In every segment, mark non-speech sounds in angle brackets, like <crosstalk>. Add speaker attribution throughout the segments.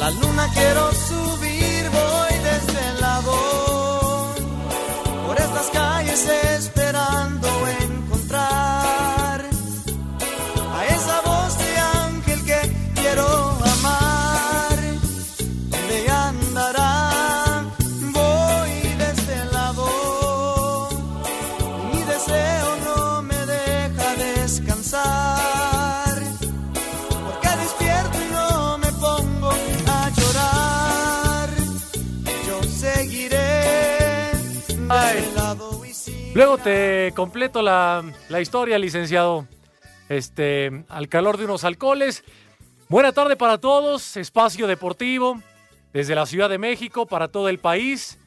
Speaker 1: La luna quiero
Speaker 2: te completo la, la historia, licenciado. Este, al calor de unos alcoholes. Buena tarde para todos. Espacio Deportivo. Desde la Ciudad de México para todo el país.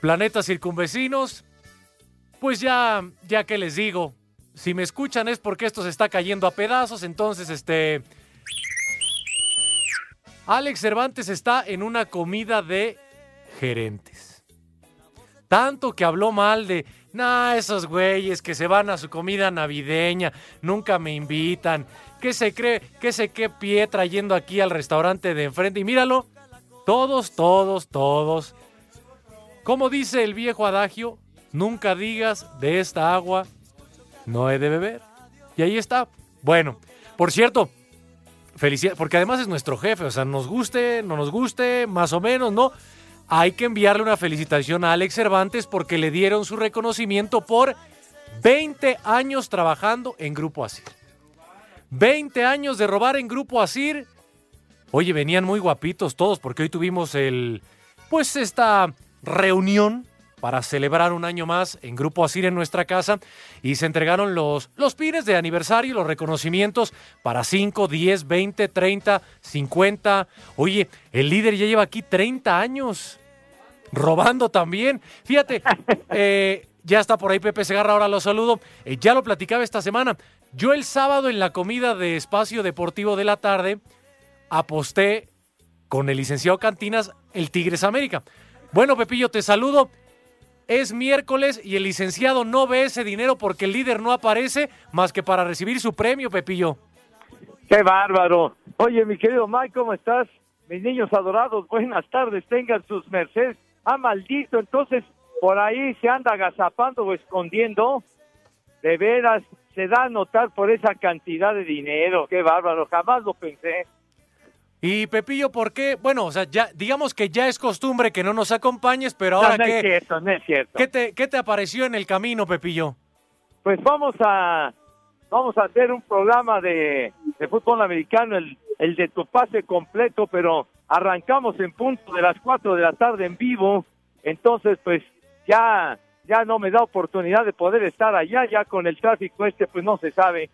Speaker 2: Planetas circunvecinos. Pues ya, ya que les digo. Si me escuchan es porque esto se está cayendo a pedazos. Entonces, este. Alex Cervantes está en una comida de gerentes. Tanto que habló mal de, nah, esos güeyes que se van a su comida navideña, nunca me invitan. ¿Qué se cree, qué se qué pie trayendo aquí al restaurante de enfrente? Y míralo, todos, todos, todos. Como dice el viejo adagio, nunca digas de esta agua no he de beber. Y ahí está. Bueno, por cierto, felicidades, porque además es nuestro jefe, o sea, nos guste, no nos guste, más o menos, ¿no? Hay que enviarle una felicitación a Alex Cervantes porque le dieron su reconocimiento por 20 años trabajando en Grupo Asir. 20 años de robar en Grupo Asir. Oye, venían muy guapitos todos porque hoy tuvimos el, pues esta reunión para celebrar un año más en Grupo Asir en nuestra casa y se entregaron los, los pines de aniversario, los reconocimientos para 5, 10, 20, 30, 50. Oye, el líder ya lleva aquí 30 años robando también. Fíjate, <laughs> eh, ya está por ahí Pepe Segarra, ahora lo saludo. Eh, ya lo platicaba esta semana. Yo el sábado en la comida de Espacio Deportivo de la tarde aposté con el licenciado Cantinas el Tigres América. Bueno, Pepillo, te saludo. Es miércoles y el licenciado no ve ese dinero porque el líder no aparece más que para recibir su premio, Pepillo.
Speaker 3: ¡Qué bárbaro! Oye, mi querido Mike, ¿cómo estás? Mis niños adorados, buenas tardes, tengan sus mercedes. Ah, maldito, entonces por ahí se anda agazapando o escondiendo. De veras, se da a notar por esa cantidad de dinero. ¡Qué bárbaro! Jamás lo pensé.
Speaker 2: Y Pepillo, ¿por qué? Bueno, o sea, ya digamos que ya es costumbre que no nos acompañes, pero ahora
Speaker 3: no, no
Speaker 2: qué,
Speaker 3: es cierto, no es cierto.
Speaker 2: ¿qué te, ¿qué te apareció en el camino, Pepillo?
Speaker 3: Pues vamos a vamos a hacer un programa de, de fútbol americano, el, el de tu pase completo, pero arrancamos en punto de las 4 de la tarde en vivo, entonces pues ya ya no me da oportunidad de poder estar allá, ya con el tráfico este pues no se sabe,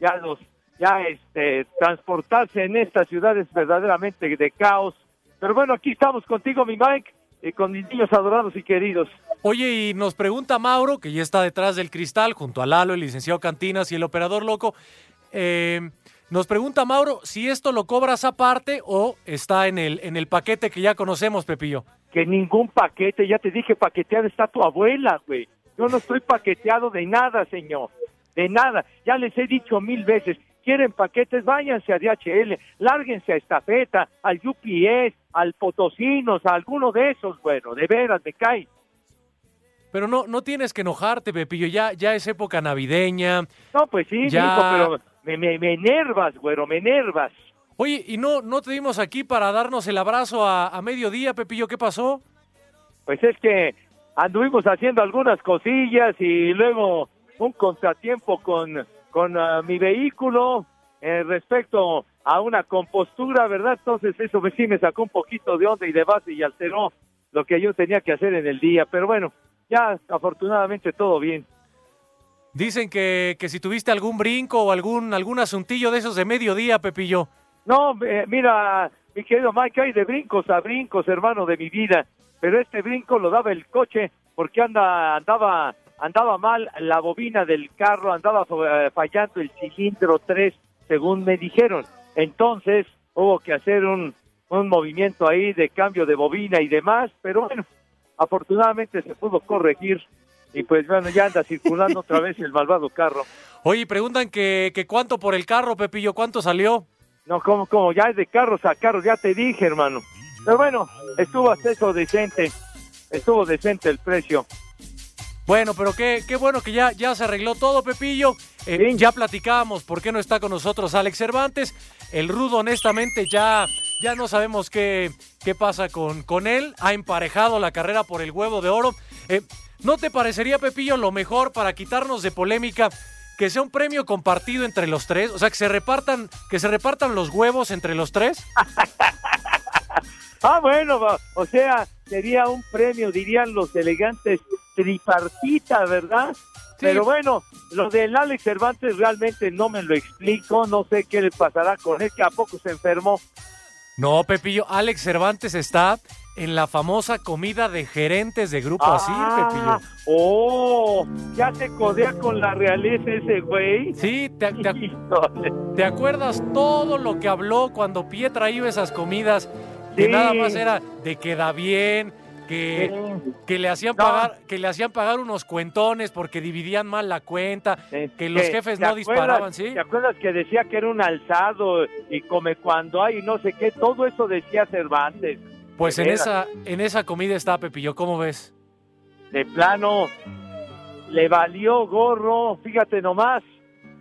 Speaker 3: ya los ya este transportarse en esta ciudad es verdaderamente de caos. Pero bueno, aquí estamos contigo, mi Mike, y con mis niños adorados y queridos.
Speaker 2: Oye, y nos pregunta Mauro, que ya está detrás del cristal, junto a Lalo, el licenciado Cantinas y el operador loco, eh, nos pregunta Mauro si esto lo cobras aparte o está en el, en el paquete que ya conocemos, Pepillo.
Speaker 3: Que ningún paquete, ya te dije, paqueteada está tu abuela, güey. Yo no estoy paqueteado de nada, señor. De nada. Ya les he dicho mil veces, quieren paquetes, váyanse a DHL, lárguense a Estafeta, al UPS, al Potosinos, a alguno de esos, bueno, de veras, me cae.
Speaker 2: Pero no, no tienes que enojarte, Pepillo, ya, ya es época navideña.
Speaker 3: No, pues sí,
Speaker 2: Ya.
Speaker 3: pero me, me, me enervas, güero, me enervas.
Speaker 2: Oye, ¿y no, no te dimos aquí para darnos el abrazo a, a mediodía, Pepillo? ¿Qué pasó?
Speaker 3: Pues es que anduvimos haciendo algunas cosillas y luego un contratiempo con, con ah, mi vehículo eh, respecto a una compostura, ¿verdad? Entonces eso sí me sacó un poquito de onda y de base y alteró lo que yo tenía que hacer en el día. Pero bueno, ya afortunadamente todo bien.
Speaker 2: Dicen que, que si tuviste algún brinco o algún, algún asuntillo de esos de mediodía, Pepillo.
Speaker 3: No, eh, mira, mi querido Mike, hay de brincos a brincos, hermano de mi vida, pero este brinco lo daba el coche porque anda, andaba, andaba mal la bobina del carro, andaba eh, fallando el cilindro 3, según me dijeron. Entonces hubo que hacer un, un movimiento ahí de cambio de bobina y demás, pero bueno, afortunadamente se pudo corregir y pues bueno, ya anda circulando otra vez el malvado carro.
Speaker 2: Oye, preguntan que, que cuánto por el carro, Pepillo, cuánto salió.
Speaker 3: No, como, como, ya es de carros a carros, ya te dije, hermano. Pero bueno, estuvo hasta eso decente, estuvo decente el precio.
Speaker 2: Bueno, pero qué, qué bueno que ya, ya se arregló todo, Pepillo. Eh,
Speaker 3: Sí.
Speaker 2: Ya platicábamos por qué no está con nosotros Alex Cervantes. El Rudo, honestamente, ya, ya no sabemos qué, qué pasa con, con él. Ha emparejado la carrera por el huevo de oro. Eh, ¿No te parecería, Pepillo, lo mejor para quitarnos de polémica que sea un premio compartido entre los tres? O sea, que se repartan, que se repartan los huevos entre los tres. <laughs>
Speaker 3: Ah, bueno, o sea, sería un premio, dirían los elegantes, tripartita, ¿verdad? Pero bueno, lo del Alex Cervantes realmente no me lo explico, no sé qué le pasará con él, que a poco se enfermó.
Speaker 2: No, Pepillo, Alex Cervantes está en la famosa comida de gerentes de Grupo Asir,
Speaker 3: Ah,
Speaker 2: Pepillo.
Speaker 3: Oh, ya se codea con la realeza ese güey.
Speaker 2: Sí, te, te. <laughs> ¿Te acuerdas todo lo que habló cuando Pietra iba a esas comidas? Que
Speaker 3: Sí.
Speaker 2: nada más era de que da bien, que, que le hacían
Speaker 3: No.
Speaker 2: pagar, que le hacían pagar unos cuentones porque dividían mal la cuenta, que los
Speaker 3: ¿Te-
Speaker 2: jefes no
Speaker 3: acuerdas-
Speaker 2: disparaban, ¿sí?
Speaker 3: ¿Te acuerdas que decía que era un alzado y come cuando hay y no sé qué? Todo eso decía Cervantes.
Speaker 2: Pues en esa, en esa comida está Pepillo, ¿cómo ves?
Speaker 3: De plano, le valió gorro, fíjate nomás,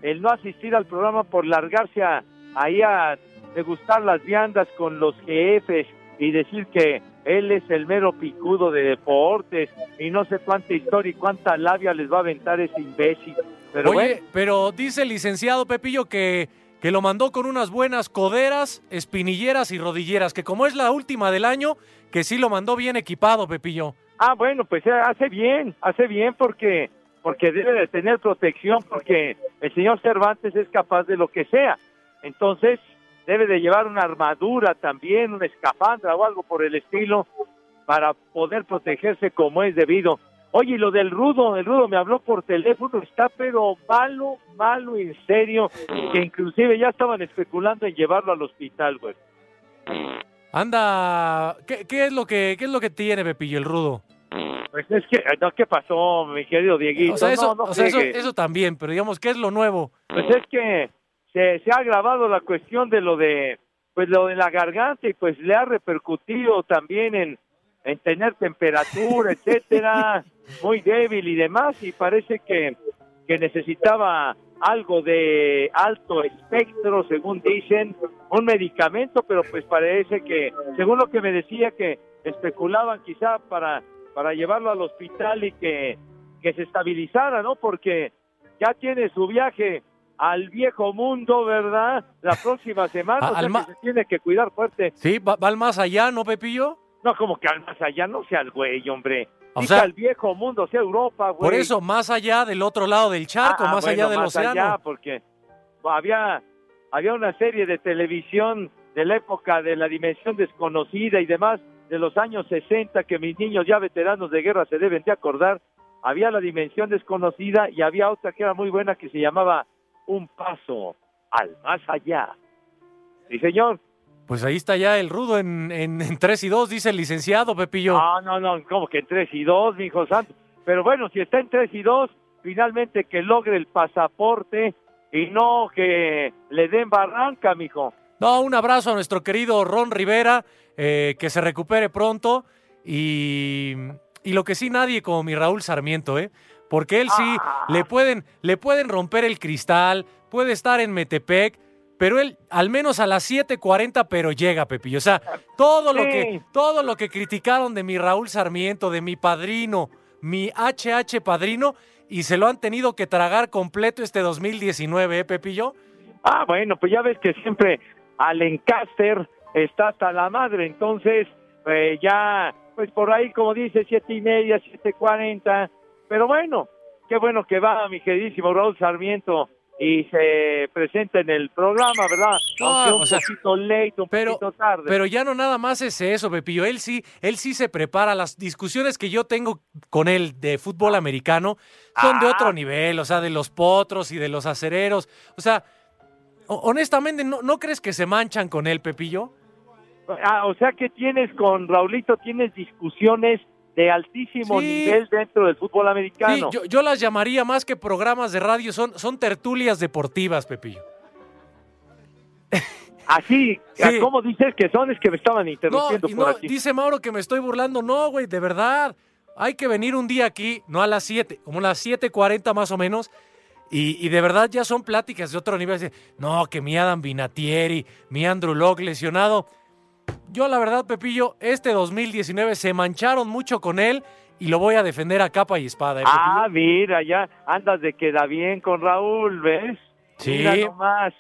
Speaker 3: el no asistir al programa por largarse a, ahí a degustar las viandas con los jefes y decir que él es el mero picudo de deportes y no sé cuánta historia y cuánta labia les va a aventar ese imbécil. Pero
Speaker 2: Oye,
Speaker 3: bueno,
Speaker 2: pero dice el licenciado Pepillo que, que lo mandó con unas buenas coderas, espinilleras y rodilleras, que como es la última del año, que sí lo mandó bien equipado, Pepillo.
Speaker 3: Ah, bueno, pues eh, hace bien, hace bien porque porque debe de tener protección porque el señor Cervantes es capaz de lo que sea. Entonces, debe de llevar una armadura también, una escafandra o algo por el estilo para poder protegerse como es debido. Oye, y lo del rudo, el rudo me habló por teléfono, está pero malo, malo en serio, que inclusive ya estaban especulando en llevarlo al hospital, güey.
Speaker 2: Anda, ¿qué, qué es lo que qué es lo que tiene Pepillo el rudo?
Speaker 3: Pues es que, no, ¿qué pasó, mi querido Dieguito?
Speaker 2: O sea, eso,
Speaker 3: No, no
Speaker 2: o sea, eso, eso también, pero digamos, ¿qué es lo nuevo?
Speaker 3: Pues es que se, se ha agravado la cuestión de lo de pues lo de la garganta y pues le ha repercutido también en, en tener temperatura, <laughs> etcétera, muy débil y demás y parece que, que necesitaba algo de alto espectro, según dicen, un medicamento, pero pues parece que, según lo que me decía, que especulaban quizá para, para llevarlo al hospital y que, que se estabilizara, ¿no? Porque ya tiene su viaje al viejo mundo, ¿verdad? La próxima <laughs> semana, o sea que se tiene que cuidar fuerte.
Speaker 2: Sí, va, va al más allá, ¿no, Pepillo?
Speaker 3: No, como que al más allá, no sea el güey, hombre.
Speaker 2: O sea-
Speaker 3: al viejo mundo, sea Europa, güey.
Speaker 2: Por eso, más allá del otro lado del charco,
Speaker 3: Ah,
Speaker 2: más
Speaker 3: bueno,
Speaker 2: allá del
Speaker 3: más
Speaker 2: océano.
Speaker 3: allá, porque había, había una serie de televisión de la época de la dimensión desconocida y demás, de los años 60, que mis niños ya veteranos de guerra se deben de acordar. Había la dimensión desconocida y había otra que era muy buena que se llamaba Un Paso al más allá. Sí, señor.
Speaker 2: Pues ahí está ya el rudo en, en, en 3 y 2, dice el licenciado Pepillo.
Speaker 3: No, no, no, como que en 3 y 2, mi hijo santo. Pero bueno, si está en 3 y 2, finalmente que logre el pasaporte y no que le den barranca, mijo.
Speaker 2: No, un abrazo a nuestro querido Ron Rivera, eh, que se recupere pronto y, y lo que sí nadie como mi Raúl Sarmiento, ¿eh? Porque él sí le pueden le pueden romper el cristal, puede estar en Metepec, pero él al menos a las 7:40 pero llega, Pepillo. O sea, todo lo que todo lo que criticaron de mi Raúl Sarmiento, de mi padrino, mi HH padrino y se lo han tenido que tragar completo este 2019, ¿eh, Pepillo?
Speaker 3: Ah, bueno, pues ya ves que siempre al Encaster está hasta la madre, entonces eh, ya, pues por ahí como dice, siete y media, siete cuarenta, pero bueno, qué bueno que va mi queridísimo Raúl Sarmiento y se presenta en el programa, ¿verdad? Un
Speaker 2: o sea,
Speaker 3: poquito late, un
Speaker 2: pero-
Speaker 3: poquito tarde.
Speaker 2: Pero ya no nada más es eso, Pepillo. Él sí, él sí se prepara. Las discusiones que yo tengo con él de fútbol americano son de
Speaker 3: Ah.
Speaker 2: otro nivel, o sea, de los potros y de los acereros. O sea, ho- honestamente, ¿no, ¿no crees que se manchan con él, Pepillo?
Speaker 3: Ah, o sea que tienes con Raulito, tienes discusiones de altísimo
Speaker 2: Sí.
Speaker 3: nivel dentro del fútbol
Speaker 2: Sí,
Speaker 3: americano.
Speaker 2: yo, yo las llamaría más que programas de radio, son, son tertulias deportivas, Pepillo. <laughs>
Speaker 3: Así,
Speaker 2: Sí.
Speaker 3: ¿cómo dices que son? Es que me estaban
Speaker 2: No,
Speaker 3: interrumpiendo
Speaker 2: y
Speaker 3: por
Speaker 2: no,
Speaker 3: aquí.
Speaker 2: dice Mauro que me estoy burlando. No, güey, de verdad. Hay que venir un día aquí, no a las 7, como a las 7.40 más o menos. Y, y de verdad ya son pláticas de otro nivel. No, que mi Adam Vinatieri, mi Andrew Locke lesionado. Yo la verdad, Pepillo, este 2019 se mancharon mucho con él y lo voy a defender a capa y espada. ¿eh,
Speaker 3: Ah, mira, ya andas de queda bien con Raúl, ¿ves?
Speaker 2: Sí.
Speaker 3: Mira nomás.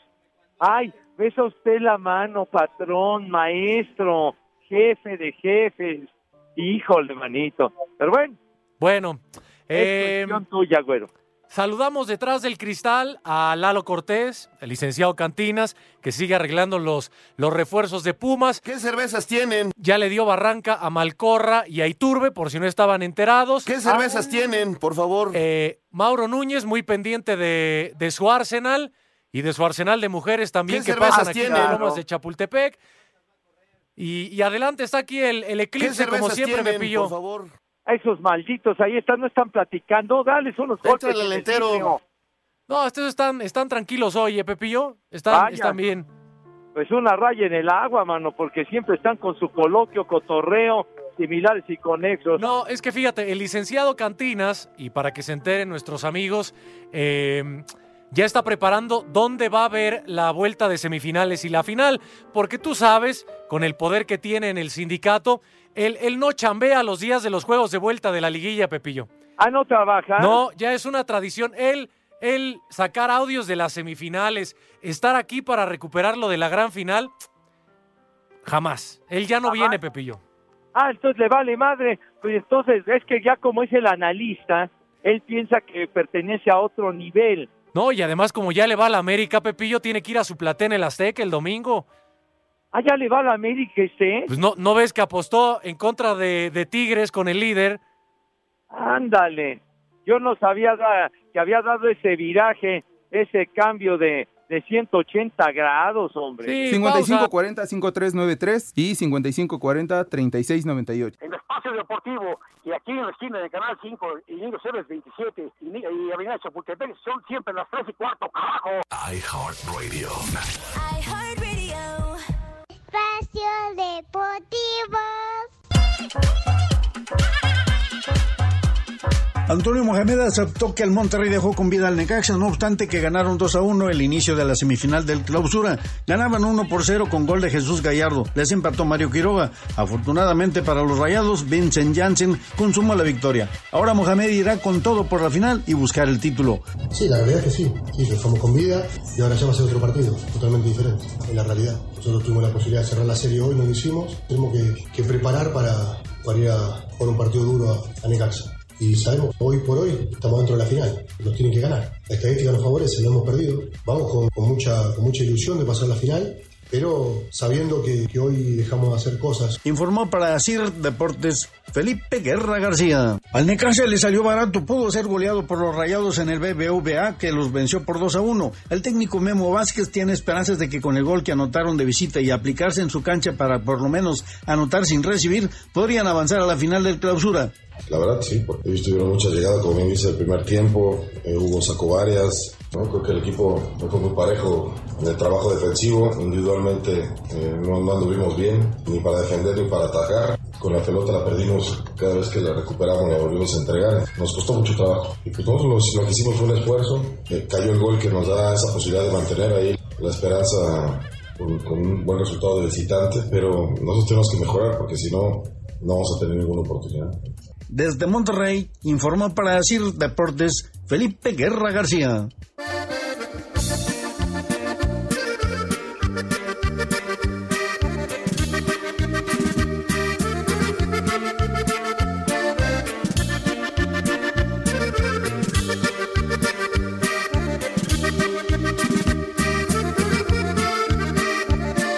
Speaker 3: Ay, besa usted la mano, patrón, maestro, jefe de jefes. Híjole, manito. Pero bueno,
Speaker 2: Bueno,
Speaker 3: es
Speaker 2: eh,
Speaker 3: cuestión tuya, güero.
Speaker 2: Saludamos detrás del cristal a Lalo Cortés, el licenciado Cantinas, que sigue arreglando los, los refuerzos de Pumas.
Speaker 4: ¿Qué cervezas tienen?
Speaker 2: Ya le dio barranca a Malcorra y a Iturbe, por si no estaban enterados.
Speaker 4: ¿Qué cervezas tienen, por favor?
Speaker 2: Eh, Mauro Núñez, muy pendiente de, de su Arsenal y de su Arsenal de mujeres también
Speaker 4: ¿Qué
Speaker 2: que pasan aquí en
Speaker 4: tienen?
Speaker 2: Lomas de Chapultepec. Y, y adelante está aquí el, el
Speaker 4: ¿Qué
Speaker 2: eclipse, como siempre,
Speaker 4: tienen,
Speaker 2: Pepillo.
Speaker 4: por favor?
Speaker 3: A esos malditos ahí están, no están platicando. Dales unos golpes.
Speaker 4: Éntrale al
Speaker 3: en el
Speaker 4: entero.
Speaker 3: vidrio.
Speaker 2: No, estos están, están tranquilos hoy, ¿eh, Pepillo? Están,
Speaker 3: Vaya.
Speaker 2: están bien.
Speaker 3: Pues una raya en el agua, mano, porque siempre están con su coloquio, cotorreo, similares y conexos.
Speaker 2: No, es que fíjate, el licenciado Cantinas, y para que se enteren nuestros amigos, eh, ya está preparando dónde va a haber la vuelta de semifinales y la final, porque tú sabes, con el poder que tiene en el sindicato, él, él no chambea los días de los juegos de vuelta de la liguilla, Pepillo.
Speaker 3: Ah, no trabaja.
Speaker 2: No, ya es una tradición. Él, él sacar audios de las semifinales, estar aquí para recuperar lo de la gran final, jamás. Él ya no
Speaker 3: Jamás.
Speaker 2: viene, Pepillo.
Speaker 3: Ah, entonces le vale madre. Pues entonces es que ya como es el analista, él piensa que pertenece a otro nivel.
Speaker 2: No, y además como ya le va a la América, Pepillo tiene que ir a su platea en el Azteca el domingo.
Speaker 3: Ah, ya le va a la América este.
Speaker 2: Pues no, ¿no ves que apostó en contra de, de Tigres con el líder?
Speaker 3: Ándale. Yo no sabía da- que había dado ese viraje, ese cambio de, de 180 grados, hombre.
Speaker 2: Sí, pausa.
Speaker 5: 5540-5393 y 5540-3698.
Speaker 6: en Espacio Deportivo y aquí en la esquina de Canal 5 y Niños Héroes 27 y, y Avenida Chapultepec son siempre las 3 y cuarto, carajo.
Speaker 7: iHeartRadio.
Speaker 8: Espacio Deportivo.
Speaker 9: Antonio Mohamed aceptó que el Monterrey dejó con vida al Necaxa, no obstante que ganaron 2 a 1 el inicio de la semifinal del clausura. Ganaban 1 por 0 con gol de Jesús Gallardo. Les empató Mario Quiroga. Afortunadamente para los rayados, Vincent Janssen consumó la victoria. Ahora Mohamed irá con todo por la final y buscar el título.
Speaker 10: Sí, la realidad es que sí, sí, que estamos con vida y ahora ya va a ser otro partido, totalmente diferente, en la realidad. Nosotros tuvimos la posibilidad de cerrar la serie hoy, no lo hicimos, tenemos que, preparar para, para ir a jugar un partido duro a, a Necaxa. Y sabemos, hoy por hoy estamos dentro de la final, nos tienen que ganar. La estadística nos favorece, lo hemos perdido. Vamos con, mucha, con mucha ilusión de pasar la final pero sabiendo que, que hoy dejamos de hacer cosas.
Speaker 9: Informó para CIR Deportes Felipe Guerra García. Al Necaxa le salió barato, pudo ser goleado por los rayados en el BBVA que los venció por 2 a 1. El técnico Memo Vázquez tiene esperanzas de que con el gol que anotaron de visita y aplicarse en su cancha para por lo menos anotar sin recibir, podrían avanzar a la final del clausura.
Speaker 11: La verdad sí, porque ellos tuvieron muchas llegadas, como bien dice, el primer tiempo, eh, Hugo sacó varias, creo que el equipo fue muy parejo en el trabajo defensivo, individualmente eh, no, no anduvimos bien, ni para defender ni para atacar, con la pelota la perdimos cada vez que la recuperamos la volvimos a entregar, nos costó mucho trabajo, y pues nosotros lo que hicimos fue un esfuerzo, eh, cayó el gol que nos da esa posibilidad de mantener ahí la esperanza con, con un buen resultado de visitante, pero nosotros tenemos que mejorar porque si no, no vamos a tener ninguna oportunidad.
Speaker 9: Desde Monterrey, informó para CIR Deportes Felipe Guerra García.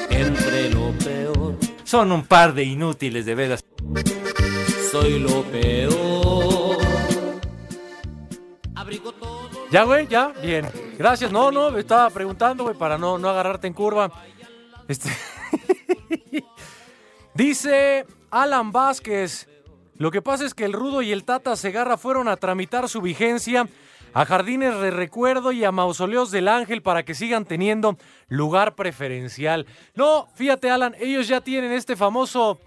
Speaker 12: Entre lo peor. Son un par de inútiles, de veras. Soy lo peor.
Speaker 2: Ya, güey, ya, bien. Gracias. No, no, me estaba preguntando, güey, para no, no agarrarte en curva. Este... <laughs> Dice Alan Vázquez. Lo que pasa es que el Rudo y el Tata Segarra fueron a tramitar su vigencia a Jardines de Recuerdo y a Mausoleos del Ángel para que sigan teniendo lugar preferencial. No, fíjate, Alan, ellos ya tienen este famoso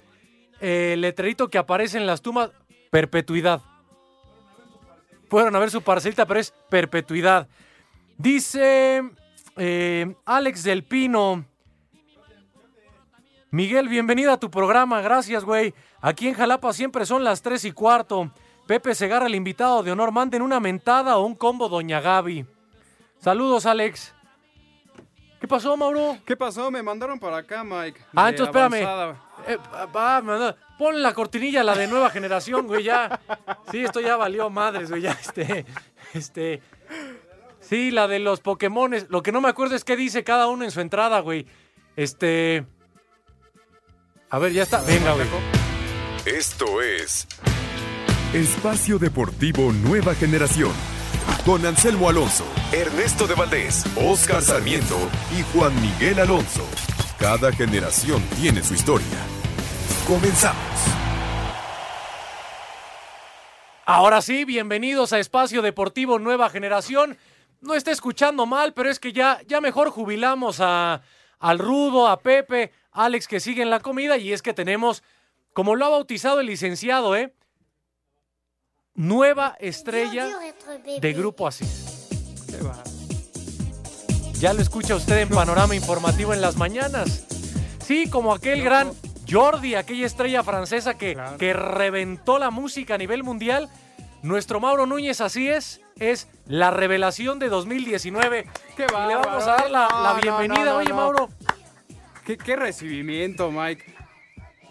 Speaker 2: eh, letrerito que aparece en las tumbas, perpetuidad. Fueron a ver su parcelita, pero es perpetuidad. Dice eh, Alex del Pino. Miguel, bienvenida a tu programa. Gracias, güey. Aquí en Jalapa siempre son las 3 y cuarto. Pepe Segarra, el invitado de honor. Manden una mentada o un combo, Doña Gaby. Saludos, Alex. ¿Qué pasó, Mauro?
Speaker 5: ¿Qué pasó? Me mandaron para acá, Mike.
Speaker 2: Ah,
Speaker 5: de
Speaker 2: entonces espérame.
Speaker 5: avanzada.
Speaker 2: Eh, pon la cortinilla, la de nueva generación, güey, ya. Sí, esto ya valió madres, güey, ya, este, este. Sí, la de los Pokémones. Lo que no me acuerdo es qué dice cada uno en su entrada, güey. Este. A ver, ya está. Venga, güey.
Speaker 7: Esto es Espacio Deportivo Nueva Generación. Con Anselmo Alonso, Ernesto de Valdés, Oscar Sarmiento y Juan Miguel Alonso. Cada generación tiene su historia. Comenzamos.
Speaker 2: Ahora sí, bienvenidos a Espacio Deportivo Nueva Generación. No está escuchando mal, pero es que ya, ya mejor jubilamos a, al Rudo, a Pepe, a Alex que sigue en la comida y es que tenemos, como lo ha bautizado el licenciado, ¿eh? Nueva estrella de Grupo Asís. Ya lo escucha usted en Panorama Informativo en las mañanas. Sí, como aquel gran Jordi, aquella estrella francesa que, que reventó la música a nivel mundial. Nuestro Mauro Núñez, así es, es la revelación de 2019.
Speaker 5: Qué
Speaker 2: Y le vamos a dar la, la bienvenida.
Speaker 5: no, no,
Speaker 2: Oye. Mauro,
Speaker 5: ¿Qué, qué recibimiento, Mike.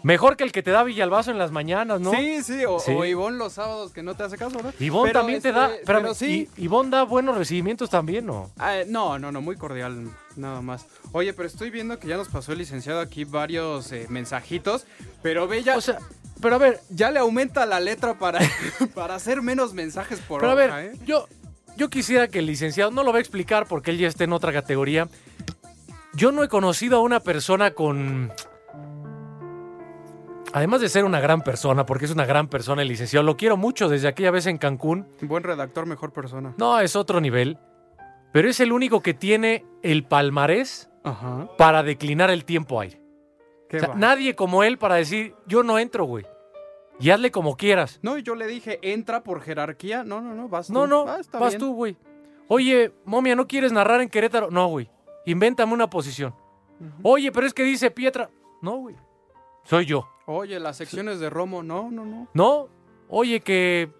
Speaker 2: mejor que el que te da Villalbazo en las mañanas, ¿no?
Speaker 5: Sí, sí, o,
Speaker 2: Sí.
Speaker 5: o los sábados que no te hace caso, ¿no?
Speaker 2: Ivonne
Speaker 5: Pero,
Speaker 2: también te
Speaker 5: este,
Speaker 2: da. espérame,
Speaker 5: pero sí.
Speaker 2: I- Ivonne da buenos recibimientos también, ¿no?
Speaker 5: Ah, no, no, no, muy cordial, nada más. Oye, pero estoy viendo que ya nos pasó el licenciado aquí varios eh, mensajitos, pero ve ya...
Speaker 2: O sea, pero a ver,
Speaker 5: Ya le aumenta la letra para, <laughs> para hacer menos mensajes por
Speaker 2: Pero a ver,
Speaker 5: ¿eh?
Speaker 2: yo, yo quisiera que el licenciado no lo va a explicar porque él ya está en otra categoría. Yo no he conocido a una persona con. Además de ser una gran persona, porque es una gran persona el licenciado, lo quiero mucho desde aquella vez en Cancún.
Speaker 5: Buen redactor, mejor persona.
Speaker 2: No, es otro nivel. Pero es el único que tiene el palmarés
Speaker 5: Ajá.
Speaker 2: para declinar el tiempo aire. O sea, nadie como él para decir, yo no entro, güey. Y hazle como quieras.
Speaker 5: No, y yo le dije, entra por jerarquía. No, no, no, vas tú.
Speaker 2: No, no,
Speaker 5: Ah,
Speaker 2: vas
Speaker 5: bien.
Speaker 2: tú, güey. Oye, momia, ¿no quieres narrar en Querétaro? No, güey. Invéntame una posición. Oye, pero es que dice Pietra. No, güey. Soy yo.
Speaker 5: Oye, las secciones de Romo, no, no, no.
Speaker 2: No. Oye, que.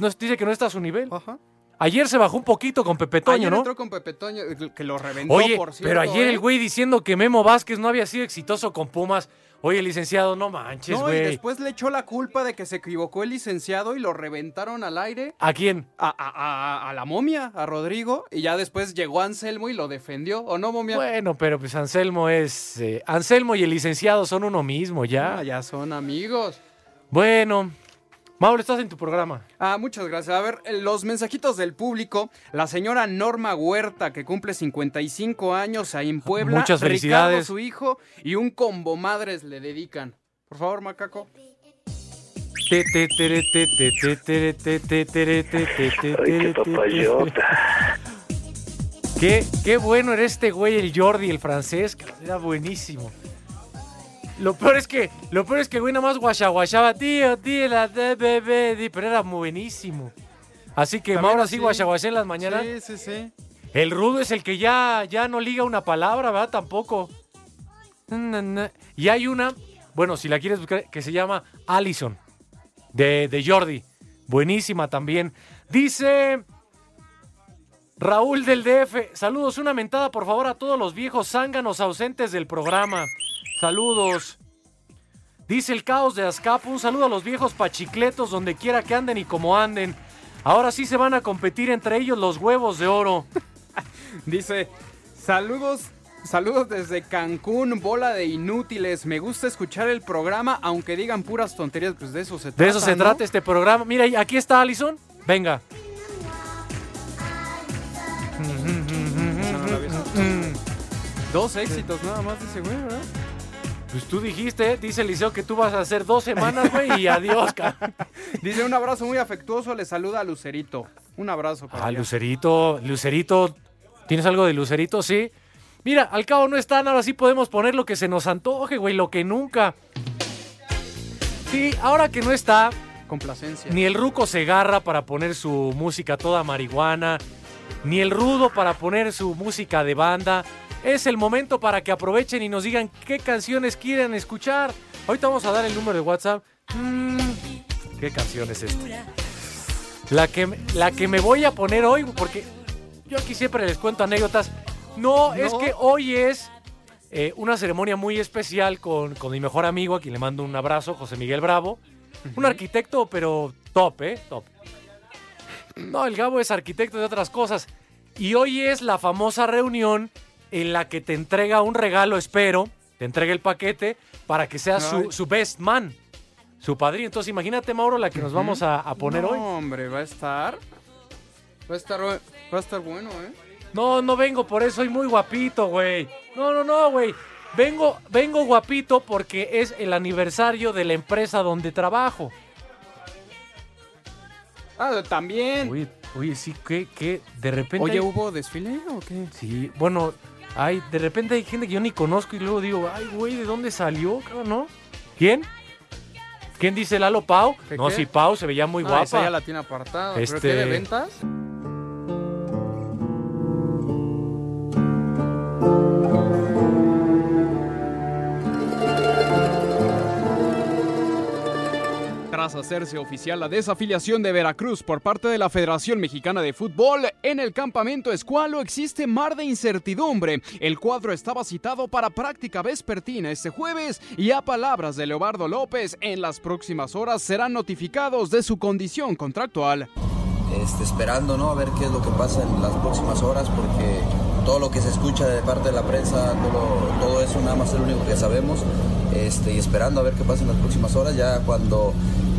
Speaker 2: no, dice que no está a su nivel.
Speaker 5: Ajá.
Speaker 2: Ayer se bajó un poquito con Pepe Toño,
Speaker 5: Ayer
Speaker 2: ¿no?
Speaker 5: entró con Pepe Toño, que lo reventó,
Speaker 2: Oye,
Speaker 5: por cierto.
Speaker 2: pero ayer
Speaker 5: ¿eh?
Speaker 2: el güey diciendo que Memo Vázquez no había sido exitoso con Pumas. Oye, licenciado, no manches,
Speaker 5: No, y
Speaker 2: güey.
Speaker 5: después le echó la culpa de que se equivocó el licenciado y lo reventaron al aire.
Speaker 2: ¿A quién?
Speaker 5: A, a- a- a la momia, a Rodrigo, y ya después llegó Anselmo y lo defendió, ¿o no, momia?
Speaker 2: Bueno, pero pues Anselmo es... eh, Anselmo y el licenciado son uno mismo, ya.
Speaker 5: Ah, ya son amigos.
Speaker 2: Bueno, Mauro, estás en tu programa.
Speaker 5: Ah, muchas gracias. A ver, los mensajitos del público. La señora Norma Huerta, que cumple 55 años ahí en Puebla.
Speaker 2: Muchas felicidades.
Speaker 5: Ricardo, su hijo, y un combo madres le dedican. Por favor, macaco.
Speaker 2: Te, te, tere, te, te, te, tere, te, te, tere, te, te, te, tere, te, te. Qué, qué bueno era este güey, el Jordi, el francés. Era buenísimo. Lo peor es que, lo peor es que el güey nada más guachaguachaba, tío, tío, la de bebé, di", pero era buenísimo. Así que
Speaker 5: También
Speaker 2: Mauro
Speaker 5: así.
Speaker 2: así guachaguachá en las mañanas.
Speaker 5: Sí, sí, sí.
Speaker 2: El rudo es el que ya, ya no liga una palabra, ¿verdad? Tampoco. Y hay una, bueno, si la quieres buscar, que se llama Allison, de, de Jordi. Buenísima también. Dice Raúl del DF, saludos, una mentada por favor a todos los viejos zánganos ausentes del programa. Saludos. Dice el caos de Azcapo, un saludo a los viejos pachicletos donde quiera que anden y como anden. Ahora sí se van a competir entre ellos los huevos de oro. <laughs>
Speaker 5: Dice, saludos, saludos desde Cancún, bola de inútiles. Me gusta escuchar el programa, aunque digan puras tonterías, pues de eso se trata.
Speaker 2: De eso se
Speaker 5: ¿no?
Speaker 2: trata este programa. Mira, aquí está Allison. Venga.
Speaker 5: Dos éxitos nada más dice, güey, ¿verdad?
Speaker 2: Pues tú dijiste, dice Eliseo, que tú vas a hacer dos semanas, güey, y adiós. ca- <laughs>
Speaker 5: Dice un abrazo muy afectuoso, le saluda a Lucerito. Un abrazo para
Speaker 2: Ah,
Speaker 5: ella.
Speaker 2: Lucerito, Lucerito. ¿Tienes algo de Lucerito? Sí. Mira, al cabo no están, ahora sí podemos poner lo que se nos antoje, güey, lo que nunca. Sí, ahora que no está,
Speaker 5: Complacencia.
Speaker 2: ni el Ruco se agarra para poner su música toda marihuana, ni el Rudo para poner su música de banda. Es el momento para que aprovechen y nos digan qué canciones quieren escuchar. Ahorita vamos a dar el número de WhatsApp. Mm, ¿Qué canción es esta? La que, me- la que me voy a poner hoy, porque yo aquí siempre les cuento anécdotas. No, es que hoy es eh, una ceremonia muy especial con, con mi mejor amigo, a quien le mando un abrazo, José Miguel Bravo. Un arquitecto, pero top, ¿eh? Top. No, el Gabo es arquitecto de otras cosas. Y hoy es la famosa reunión en la que te entrega un regalo, espero, te entrega el paquete para que sea su, best man, su padrino. Entonces imagínate, Mauro, la que nos vamos a, a poner
Speaker 5: no,
Speaker 2: hoy.
Speaker 5: hombre, va a estar. Va a estar, va a estar bueno, ¿eh?
Speaker 2: No, no vengo por eso, soy muy guapito, güey. No, no, no, güey. Vengo, vengo guapito porque es el aniversario de la empresa donde trabajo.
Speaker 5: Ah, también.
Speaker 2: Oye, oye, sí, que, que de repente.
Speaker 5: Oye,
Speaker 2: hay-
Speaker 5: ¿hubo desfile o qué?
Speaker 2: Sí, bueno, hay, de repente hay gente que yo ni conozco y luego digo, ay, güey, ¿de dónde salió, cabrón, no? ¿Quién? ¿Quién dice Lalo Pau?
Speaker 5: ¿Qué,
Speaker 2: No,
Speaker 5: qué?
Speaker 2: sí, Pau se veía muy guapa.
Speaker 5: esa ya la tiene apartada. ¿Pero
Speaker 2: Este-
Speaker 5: qué, de ventas? Tras hacerse oficial la desafiliación de Veracruz por parte de la Federación Mexicana de Fútbol, en el campamento Escualo existe mar de incertidumbre. El cuadro estaba citado para práctica vespertina este jueves y a palabras de Leobardo López, en las próximas horas serán notificados de su condición contractual.
Speaker 13: este, esperando ¿no? a ver qué es lo que pasa en las próximas horas, porque todo lo que se escucha de parte de la prensa, todo, eso nada más es lo único que sabemos, este, y esperando a ver qué pasa en las próximas horas, ya cuando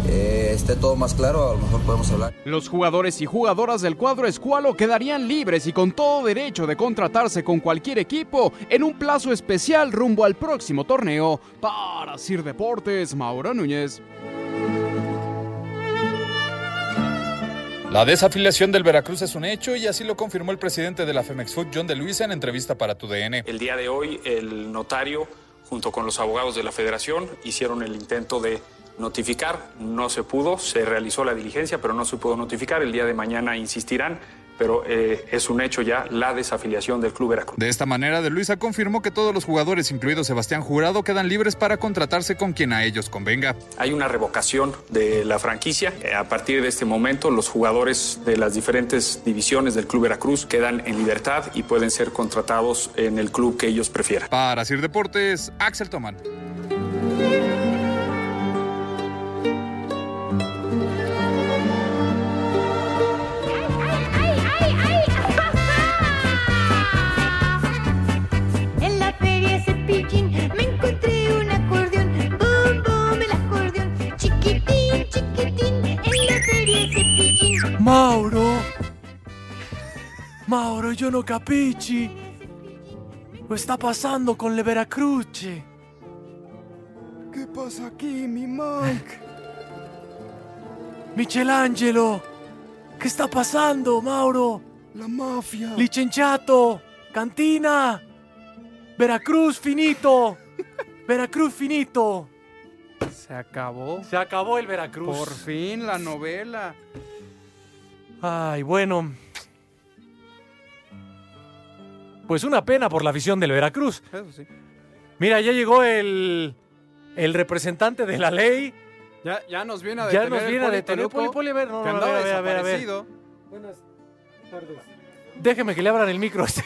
Speaker 13: eh, esté todo más claro, a lo mejor podemos hablar.
Speaker 5: Los jugadores y jugadoras del cuadro Escualo quedarían libres y con todo derecho de contratarse con cualquier equipo en un plazo especial rumbo al próximo torneo. Para Sir Deportes, Mauro Núñez.
Speaker 14: La desafiliación del Veracruz es un hecho y así lo confirmó el presidente de la Femex Food, John de Luisa, en entrevista para TUDN.
Speaker 15: El día de hoy, el notario, junto con los abogados de la federación, hicieron el intento de notificar. No se pudo, se realizó la diligencia, pero no se pudo notificar. El día de mañana insistirán pero eh, es un hecho ya la desafiliación del Club Veracruz.
Speaker 14: De esta manera, De Luisa confirmó que todos los jugadores, incluido Sebastián Jurado, quedan libres para contratarse con quien a ellos convenga.
Speaker 15: Hay una revocación de la franquicia. Eh, A partir de este momento, los jugadores de las diferentes divisiones del Club Veracruz quedan en libertad y pueden ser contratados en el club que ellos prefieran.
Speaker 14: Para Sir Deportes, Axel Tomán.
Speaker 2: Mauro. Mauro, yo no capici. Lo está pasando con le Veracruce.
Speaker 16: ¿Qué pasa aquí, mi Mike?
Speaker 2: Michelangelo. ¿Qué está pasando, Mauro?
Speaker 16: La mafia.
Speaker 2: Licenciato. Cantina. Veracruz finito. Veracruz finito.
Speaker 5: Se acabó.
Speaker 2: Se acabó el Veracruz.
Speaker 5: Por fin la novela.
Speaker 2: Ay, bueno. Pues una pena por la afición del Veracruz.
Speaker 5: Eso sí.
Speaker 2: Mira, ya llegó el, el representante de la ley.
Speaker 5: Ya, ya nos viene a
Speaker 2: Ya
Speaker 5: detener
Speaker 2: nos
Speaker 5: el
Speaker 2: viene a detener. Poli, Poli, a ver, no, a ver, a ver, a ver.
Speaker 17: Buenas tardes.
Speaker 2: Déjeme que le abran el micro. este.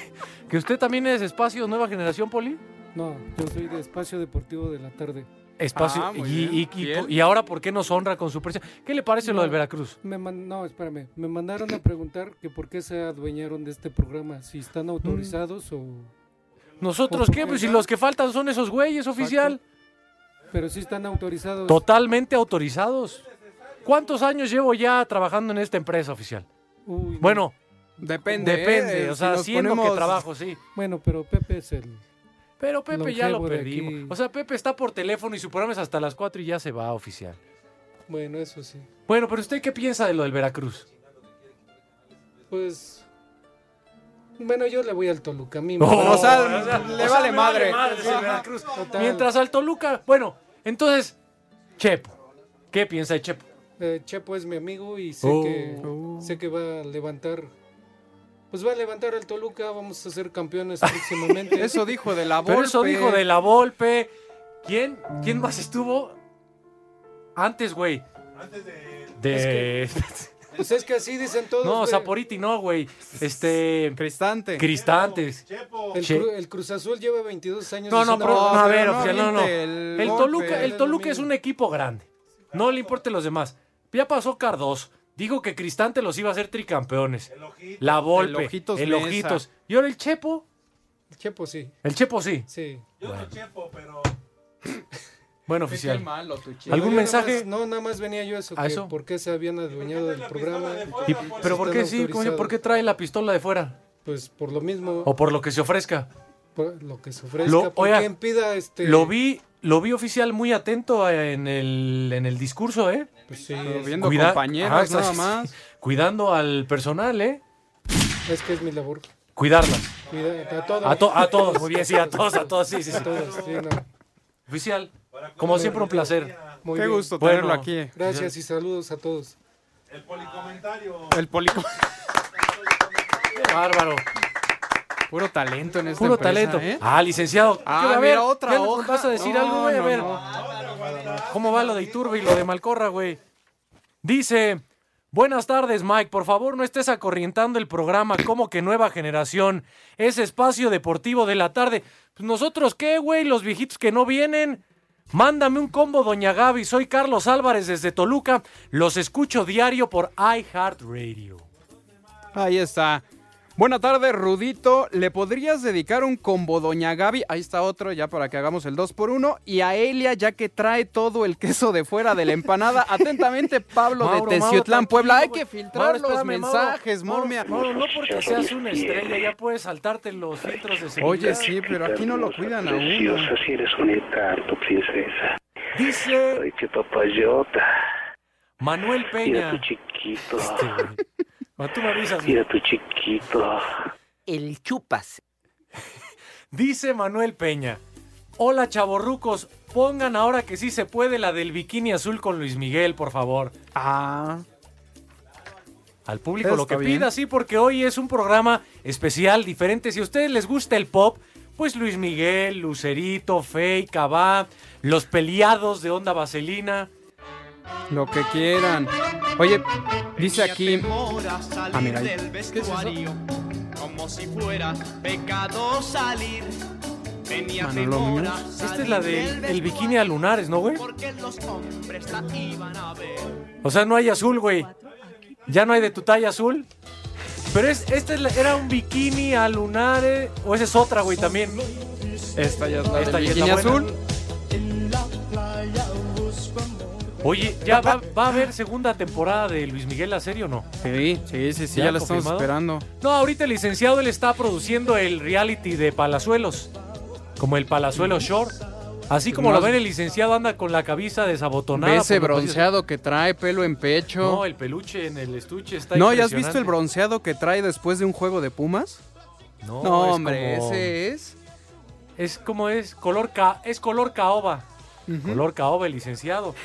Speaker 2: ¿Que usted también es espacio nueva generación, Poli?
Speaker 17: No, yo soy de Espacio Deportivo de la Tarde.
Speaker 2: Espacio.
Speaker 5: Ah,
Speaker 2: y, y- y-
Speaker 5: Bien.
Speaker 2: y ahora, ¿por qué nos honra con su presencia? ¿Qué le parece lo del Veracruz?
Speaker 17: Me man- no, espérame. Me mandaron a preguntar que por qué se adueñaron de este programa. Si están autorizados o...
Speaker 2: ¿Nosotros
Speaker 17: ¿O
Speaker 2: qué? Pues si los que faltan son esos güeyes, oficial.
Speaker 17: Pero si están autorizados.
Speaker 2: Totalmente autorizados. ¿Cuántos años llevo ya trabajando en esta empresa oficial?
Speaker 17: Uy, no.
Speaker 2: Bueno,
Speaker 5: Depende.
Speaker 2: depende.
Speaker 5: ¿eh?
Speaker 2: O
Speaker 5: Si
Speaker 2: sea,
Speaker 5: nos
Speaker 2: siendo que trabajo, sí.
Speaker 17: Bueno, pero Pepe es el...
Speaker 2: Pero Pepe ya lo
Speaker 17: de
Speaker 2: perdimos.
Speaker 17: aquí.
Speaker 2: O sea, Pepe está por teléfono y su programa es hasta las 4 y ya se va oficial.
Speaker 17: Bueno, eso sí.
Speaker 2: Bueno, pero ¿usted qué piensa de lo del Veracruz?
Speaker 17: Pues... Bueno, yo le voy al Toluca. A mí me
Speaker 2: Oh,
Speaker 5: o sea,
Speaker 2: o sea,
Speaker 5: le
Speaker 2: o sea,
Speaker 5: vale
Speaker 2: me
Speaker 5: madre.
Speaker 17: Ajá,
Speaker 2: Veracruz.
Speaker 17: total.
Speaker 2: Mientras al Toluca, bueno, entonces, Chepo. ¿Qué piensa de Chepo?
Speaker 17: Eh, Chepo es mi amigo y sé
Speaker 2: Oh.
Speaker 17: que sé que va a levantar pues va a levantar al Toluca, vamos a ser campeones próximamente. <laughs>
Speaker 5: Eso dijo de la Volpe.
Speaker 2: Pero eso dijo de la Volpe. ¿Quién? ¿Quién más estuvo? Antes, güey.
Speaker 18: Antes de...
Speaker 2: De... <laughs>
Speaker 17: Pues es que así dicen todos.
Speaker 2: no. Saporiti no, güey. Este...
Speaker 5: Cristante.
Speaker 2: Cristantes.
Speaker 17: el,
Speaker 2: Che-
Speaker 17: Cru- el Cruz Azul lleva 22 años.
Speaker 2: No, no, pero,
Speaker 5: No,
Speaker 2: no, a
Speaker 5: pero
Speaker 2: ver,
Speaker 5: no
Speaker 2: oficial, no, no. El,
Speaker 5: el
Speaker 2: Toluca, el Toluca es un equipo grande. No le importe los demás. Ya pasó Cardos. Dijo que Cristante los iba a hacer tricampeones. La Volpe.
Speaker 5: El Ojitos
Speaker 2: El
Speaker 5: Mesa.
Speaker 2: Ojitos. Y ahora el Chepo.
Speaker 17: El Chepo sí.
Speaker 2: El Chepo sí.
Speaker 17: Sí.
Speaker 18: Yo no chepo, pero... <laughs>
Speaker 2: Bueno,
Speaker 5: Qué
Speaker 2: oficial.
Speaker 5: malo, tu chico.
Speaker 2: ¿Algún
Speaker 17: Yo nada
Speaker 2: mensaje?
Speaker 17: más- no, nada más venía yo a eso.
Speaker 2: ¿A
Speaker 17: que
Speaker 2: eso?
Speaker 17: ¿Por qué se habían adueñado del programa?
Speaker 2: Y- ¿Pero por qué sí? ¿Cómo se- ¿Por qué trae la pistola de fuera?
Speaker 17: Pues por lo mismo,
Speaker 2: ¿O por lo que se ofrezca?
Speaker 17: por lo que se ofrezca.
Speaker 2: Lo-
Speaker 17: ¿Por
Speaker 2: oiga,
Speaker 17: este...?
Speaker 2: Lo vi, lo vi oficial muy atento en el, en el discurso, ¿eh?
Speaker 17: Pues sí,
Speaker 5: viendo
Speaker 2: Cuida-
Speaker 5: compañeros
Speaker 2: Ajá,
Speaker 5: nada más.
Speaker 2: Cuidando al personal, ¿eh?
Speaker 17: es que es mi labor.
Speaker 2: Cuidarlas.
Speaker 17: Cuida- a todos.
Speaker 2: A, to- a todos, muy bien, sí, a <laughs> todos, a todos, sí, sí,
Speaker 17: A
Speaker 2: sí.
Speaker 17: todos, sí, no.
Speaker 2: Oficial, como siempre un placer.
Speaker 17: Muy
Speaker 5: Qué
Speaker 17: bien.
Speaker 5: gusto
Speaker 2: Bueno.
Speaker 5: tenerlo aquí.
Speaker 17: Gracias y saludos a todos.
Speaker 18: El policomentario...
Speaker 5: El polico.
Speaker 2: Qué bárbaro.
Speaker 5: Puro talento en esta
Speaker 2: Puro
Speaker 5: empresa,
Speaker 2: talento.
Speaker 5: ¿eh?
Speaker 2: Ah, licenciado.
Speaker 5: Ah,
Speaker 2: ¿qué a
Speaker 5: mira,
Speaker 2: haber?
Speaker 5: otra
Speaker 2: ¿Ya
Speaker 5: hoja.
Speaker 2: ¿Vas a decir
Speaker 5: No,
Speaker 2: algo, güey? A
Speaker 5: no,
Speaker 2: ver.
Speaker 5: no.
Speaker 2: ¿Cómo va lo de Iturbe y lo de Malcorra, güey? Dice, buenas tardes, Mike. Por favor, no estés acorrientando el programa como que nueva generación. Es espacio deportivo de la tarde. Pues nosotros qué, güey, los viejitos que no vienen. Mándame un combo, doña Gaby. Soy Carlos Álvarez desde Toluca. Los escucho diario por iHeartRadio.
Speaker 5: Ahí está. Buena tarde, Rudito. ¿Le podrías dedicar un combo Doña Gaby? Ahí está otro, ya para que hagamos el 2 por 1 Y a Elia, ya que trae todo el queso de fuera de la empanada. <laughs> Atentamente, Pablo
Speaker 2: Mauro,
Speaker 5: de Teciutlán,
Speaker 2: Mauro,
Speaker 5: Puebla. Hay que filtrar
Speaker 2: Mauro,
Speaker 5: los mensajes,
Speaker 2: Mauro,
Speaker 5: momia.
Speaker 2: Mauro, no porque seas una estrella, ya puedes saltarte los filtros de seguridad.
Speaker 5: Oye, sí, pero aquí no lo cuidan a uno.
Speaker 19: Preciosa, si eres bonita, tu princesa.
Speaker 2: Dice
Speaker 19: Ay, qué papayota.
Speaker 2: Manuel
Speaker 19: Mira tu
Speaker 2: Peña.
Speaker 19: chiquito.
Speaker 2: Este, Ah, tú me avisas.
Speaker 19: Mira tu chiquito.
Speaker 20: El chupas. <laughs>
Speaker 2: Dice Manuel Peña. Hola, chavorrucos. Pongan ahora que sí se puede la del bikini azul con Luis Miguel, por favor.
Speaker 5: Ah.
Speaker 2: Al público
Speaker 5: Eso
Speaker 2: lo que
Speaker 5: bien.
Speaker 2: pida, sí, porque hoy es un programa especial, diferente. Si a ustedes les gusta el pop, pues Luis Miguel, Lucerito, Fey, Cabá, Los Peleados de Onda Vaselina.
Speaker 5: Lo que quieran. Oye, dice aquí. Ah, mira ahí.
Speaker 1: del vestuario, como si fuera pecado salir. Tenía
Speaker 5: Manolo
Speaker 1: temor
Speaker 5: Muñoz.
Speaker 1: a
Speaker 2: Esta es la
Speaker 1: del
Speaker 2: de el bikini a lunares, ¿no, güey?
Speaker 1: porque los hombres la iban a ver.
Speaker 2: O sea, no hay azul, güey. Ya no hay de tu talla azul. Pero es, esta es la- era un bikini a lunares. O esa es otra, güey, también.
Speaker 5: Esta ya es la
Speaker 2: Esta
Speaker 5: del
Speaker 2: ya es
Speaker 5: bikini azul.
Speaker 2: Oye, ¿ya va, va a haber segunda temporada de Luis Miguel la serie o no?
Speaker 5: Sí, sí, sí, sí, ya, la estamos esperando.
Speaker 2: No, ahorita el licenciado él está produciendo el reality de Palazuelos. Como el Palazuelos Short. Así como
Speaker 5: No
Speaker 2: lo ven, el licenciado anda con la cabeza desabotonada.
Speaker 5: Ese
Speaker 2: que
Speaker 5: bronceado que trae, pelo en pecho.
Speaker 2: No, el peluche en el estuche está
Speaker 5: ¿No, ya has visto el bronceado que trae después de un juego de Pumas?
Speaker 2: No,
Speaker 5: No,
Speaker 2: es
Speaker 5: hombre,
Speaker 2: como-
Speaker 5: ese es.
Speaker 2: Es como es color ca es color caoba. Color caoba el licenciado.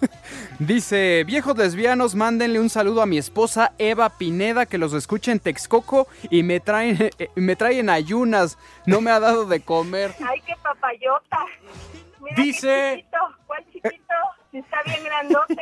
Speaker 2: <laughs>
Speaker 5: Dice, viejos lesbianos, mándenle un saludo a mi esposa Eva Pineda que los escucha en Texcoco y me traen, <laughs> eh, me traen ayunas. No me ha dado de comer. <laughs>
Speaker 21: Ay, qué papayota. Mira qué
Speaker 2: Dice-
Speaker 21: chiquito. ¿Cuál chiquito? Si Está bien grandote.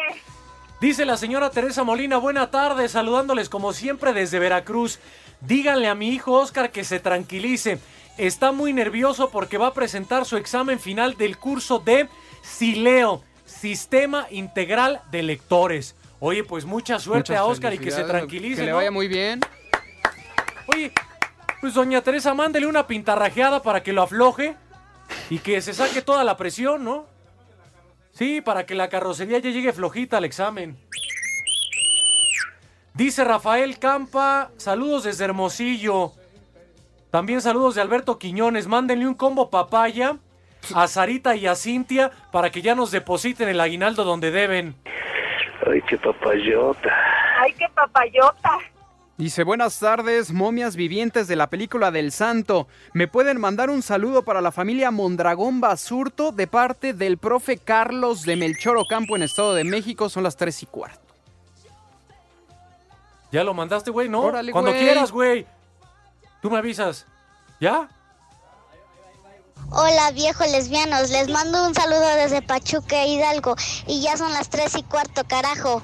Speaker 2: Dice la señora Teresa Molina, buena tarde, saludándoles como siempre desde Veracruz. Díganle a mi hijo Oscar que se tranquilice. Está muy nervioso porque va a presentar su examen final del curso de Sileo, Sistema Integral de Lectores. Oye, pues mucha suerte
Speaker 5: Muchas
Speaker 2: a Oscar y que se tranquilice.
Speaker 5: Que le
Speaker 2: ¿no?
Speaker 5: vaya muy bien.
Speaker 2: Oye, pues doña Teresa, mándele una pintarrajeada para que lo afloje y que se saque toda la presión, ¿no? Sí, para que la carrocería ya llegue flojita al examen. Dice Rafael Campa, saludos desde Hermosillo. También saludos de Alberto Quiñones. Mándenle un combo papaya a Sarita y a Cintia para que ya nos depositen el aguinaldo donde deben.
Speaker 19: Ay, qué papayota.
Speaker 21: Ay, qué papayota.
Speaker 5: Dice, buenas tardes, momias vivientes de la película del Santo. ¿Me pueden mandar un saludo para la familia Mondragón Basurto de parte del profe Carlos de Melchor Ocampo en Estado de México? Son las tres y cuarto.
Speaker 2: ¿Ya lo mandaste, güey? ¿No?
Speaker 5: Órale,
Speaker 2: Cuando
Speaker 5: güey.
Speaker 2: quieras, güey. Tú me avisas. ¿Ya?
Speaker 22: Hola viejos lesbianos, les mando un saludo desde Pachuca Hidalgo y ya son las tres y cuarto, carajo.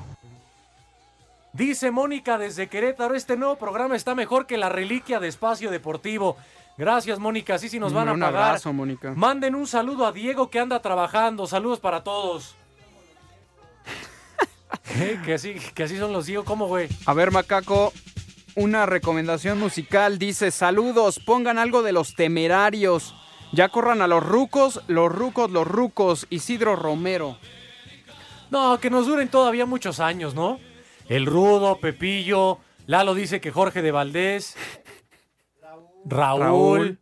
Speaker 2: Dice Mónica desde Querétaro, este nuevo programa está mejor que la reliquia de Espacio Deportivo. Gracias, Mónica, así sí nos van a
Speaker 5: un
Speaker 2: pagar.
Speaker 5: abrazo, Mónica.
Speaker 2: Manden un saludo a Diego que anda trabajando. Saludos para todos. ¿Qué? <laughs> Que así, que así son los Diego, ¿cómo, güey?
Speaker 5: A ver, Macaco, una recomendación musical. Dice, saludos, pongan algo de los temerarios. Ya corran a los rucos, los rucos, los rucos. Isidro Romero.
Speaker 2: No, que nos duren todavía muchos años, ¿no? El Rudo, Pepillo, Lalo dice que Jorge de Valdés, Raúl,
Speaker 5: Raúl.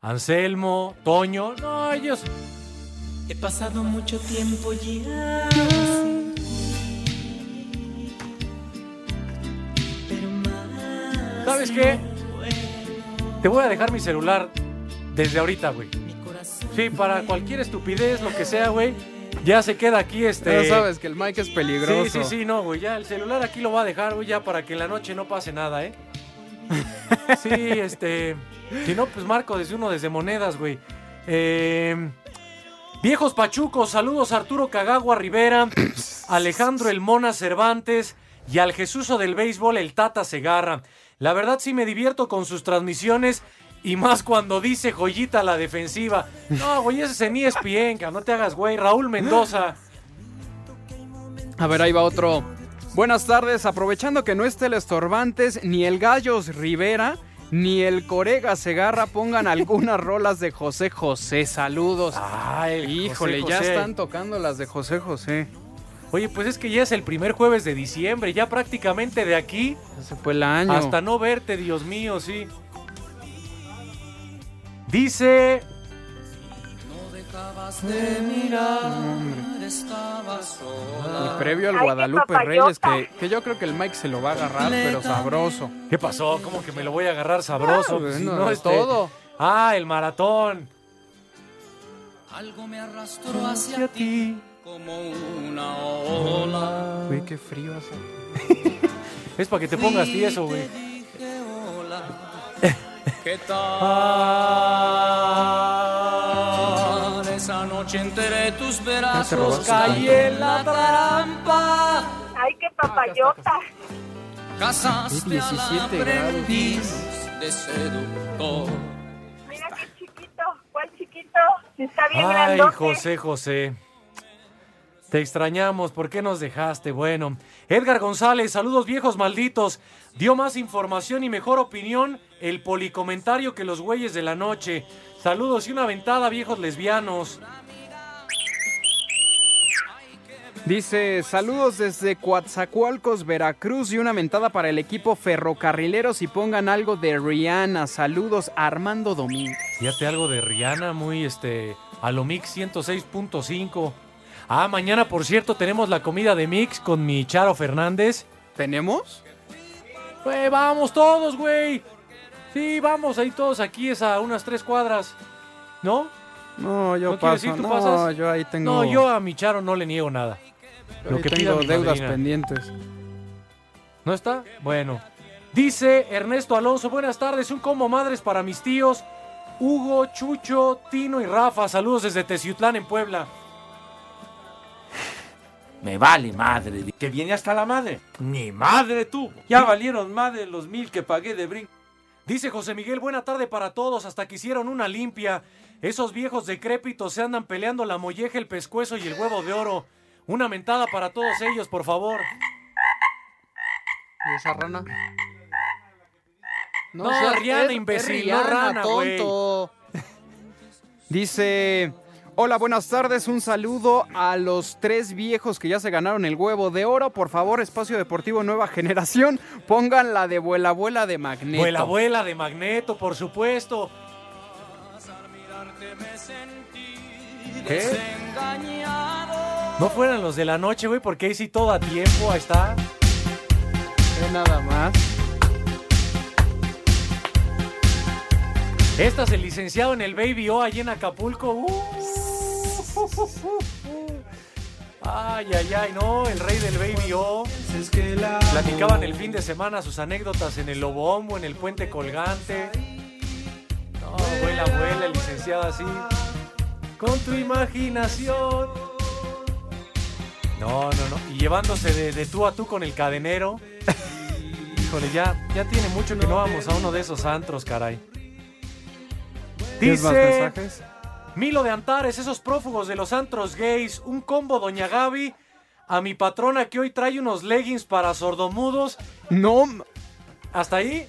Speaker 2: Anselmo, Toño, no, ellos...
Speaker 1: He pasado mucho tiempo ya.
Speaker 2: ¿Sabes qué? Te voy a dejar mi celular desde ahorita, güey. Sí, para cualquier estupidez, lo que sea, güey. Ya se queda aquí este.
Speaker 5: Ya sabes que el mic es peligroso.
Speaker 2: Sí, sí, sí, no, güey. Ya el celular aquí lo va a dejar, güey, ya para que en la noche no pase nada, ¿eh? <laughs> Sí, este. Si no, pues marco desde uno desde monedas, güey. Eh, viejos pachucos, saludos a Arturo Cagagua Rivera, <coughs> Alejandro El Mona Cervantes y al Jesuso del béisbol, el Tata Segarra. La verdad sí me divierto con sus transmisiones y más cuando dice joyita la defensiva. No, güey, ese es en ESPN, no te hagas, güey. Raúl Mendoza.
Speaker 5: A ver, ahí va otro. Buenas tardes, aprovechando que no esté el Estorbantes, ni el Gallos Rivera, ni el Corega Segarra pongan algunas <laughs> rolas de José José. Saludos.
Speaker 2: Ay,
Speaker 5: Híjole,
Speaker 2: José
Speaker 5: ya
Speaker 2: José.
Speaker 5: están tocando las de José José.
Speaker 2: Oye, pues es que ya es el primer jueves de diciembre, ya prácticamente de aquí
Speaker 5: Ya se fue el año.
Speaker 2: hasta no verte, Dios mío, sí. Dice
Speaker 1: de mirar, estaba sola.
Speaker 5: Y previo al
Speaker 1: Ay,
Speaker 5: Guadalupe. Reyes, que, que yo creo que el Mike se lo va a agarrar, pero sabroso.
Speaker 2: ¿Qué pasó? ¿Cómo que me lo voy a agarrar sabroso?
Speaker 5: Ah,
Speaker 2: Pues si no,
Speaker 5: es
Speaker 2: este-
Speaker 5: todo.
Speaker 2: Ah, el maratón.
Speaker 1: Algo me arrastró hacia ti como una ola.
Speaker 5: Uy, qué frío hace. <laughs>
Speaker 2: Es para que te pongas tieso, güey. <laughs>
Speaker 1: ¿Qué tal? Esa noche entre tus brazos caí
Speaker 2: tanto.
Speaker 1: en la trampa.
Speaker 21: Ay, qué papayota.
Speaker 1: Casaste
Speaker 5: Es
Speaker 1: al
Speaker 5: 17
Speaker 1: aprendiz de seductor.
Speaker 21: Mira qué chiquito. ¿Cuál chiquito? Está bien
Speaker 2: Ay,
Speaker 21: grandote.
Speaker 2: José, José. Te extrañamos, ¿por qué nos dejaste? Bueno, Edgar González, saludos viejos malditos. Dio más información y mejor opinión el policomentario que los güeyes de la noche. Saludos y una ventada, viejos lesbianos.
Speaker 5: Dice, saludos desde Coatzacoalcos, Veracruz y una mentada para el equipo ferrocarrileros y pongan algo de Rihanna. Saludos, Armando Domínguez.
Speaker 2: Fíjate algo de Rihanna, muy este, a lo Mix 106.5. Ah, mañana, por cierto, tenemos la comida de Mix con mi Charo Fernández.
Speaker 5: ¿Tenemos?
Speaker 2: Pues vamos todos, güey. Sí, vamos ahí todos aquí, es a unas tres cuadras. ¿No?
Speaker 5: No, yo
Speaker 2: ¿No
Speaker 5: paso.
Speaker 2: ir? ¿Tú
Speaker 5: no,
Speaker 2: pasas?
Speaker 5: yo ahí tengo.
Speaker 2: No, yo a mi Charo no le niego nada.
Speaker 5: yo
Speaker 2: Lo que pida
Speaker 5: tengo
Speaker 2: mi
Speaker 5: deudas
Speaker 2: madrina.
Speaker 5: pendientes.
Speaker 2: ¿No está? Bueno. Dice Ernesto Alonso, buenas tardes, un combo madres para mis tíos, Hugo, Chucho, Tino y Rafa. Saludos desde Teciutlán, en Puebla.
Speaker 12: Me vale madre. Que viene hasta la madre. Ni madre tú. Ya valieron madre los mil que pagué de brinco.
Speaker 2: Dice José Miguel, buena tarde para todos, hasta que hicieron una limpia. Esos viejos decrépitos se andan peleando la molleja, el pescuezo y el huevo de oro. Una mentada para todos ellos, por favor.
Speaker 5: ¿Y esa rana?
Speaker 2: No,
Speaker 5: seas-
Speaker 2: Rihanna,
Speaker 5: es-
Speaker 2: imbécil,
Speaker 5: es
Speaker 2: no
Speaker 5: Rihanna,
Speaker 2: rana, güey.
Speaker 5: tonto. <laughs> Dice, hola, buenas tardes, un saludo a los tres viejos que ya se ganaron el huevo de oro. Por favor, Espacio Deportivo Nueva Generación, pongan la de Vuela Abuela de Magneto.
Speaker 2: Vuela, abuela de Magneto, por supuesto. ¿Qué? No fueran los de la noche, güey, porque ahí sí todo a tiempo, ahí está.
Speaker 5: Nada más.
Speaker 2: Este es el licenciado en el Baby O allí en Acapulco. Uh. Ay, ay, ay, no, el rey del Baby O. Platicaban el fin de semana sus anécdotas en el Lobombo, en el puente colgante. No, abuela, abuela, el licenciado así. Con tu imaginación. No, no, no. Y llevándose de, de tú a tú con el cadenero. Híjole, ya, ya tiene mucho que no vamos a uno de esos antros, caray.
Speaker 5: ¿Tienes más
Speaker 2: Dice
Speaker 5: mensajes?
Speaker 2: Milo de Antares, esos prófugos de los antros gays, un combo Doña Gaby, a mi patrona que hoy trae unos leggings para sordomudos.
Speaker 5: No.
Speaker 2: ¿Hasta ahí?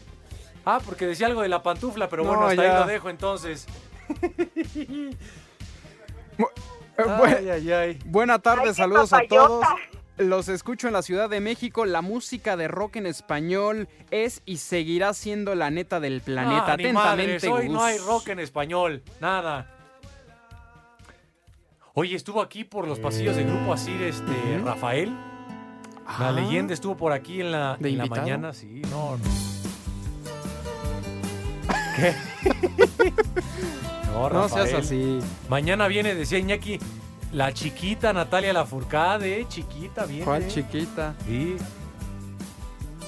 Speaker 2: Ah, porque decía algo de la pantufla, pero
Speaker 5: No,
Speaker 2: bueno, hasta
Speaker 5: ya.
Speaker 2: ahí lo dejo entonces. <laughs>
Speaker 5: Eh, buen-
Speaker 2: Ay, ay, ay.
Speaker 5: Buena tarde, saludos a todos. Los escucho en la Ciudad de México. La música de rock en español es y seguirá siendo la neta del planeta.
Speaker 2: Ah, ni
Speaker 5: Atentamente,
Speaker 2: madres, hoy no hay rock en español, nada. Oye, estuvo aquí por los pasillos de Grupo Asir este, Rafael. La
Speaker 5: Ah.
Speaker 2: leyenda estuvo por aquí en la,
Speaker 5: ¿De
Speaker 2: en la mañana, sí, no, no. <laughs> ¿Qué? no,
Speaker 5: No seas
Speaker 2: Rafael.
Speaker 5: así.
Speaker 2: Mañana viene, decía Iñaki, la chiquita Natalia Lafourcade, eh, chiquita, viene.
Speaker 5: ¿Cuál
Speaker 2: eh.
Speaker 5: chiquita?
Speaker 2: Sí.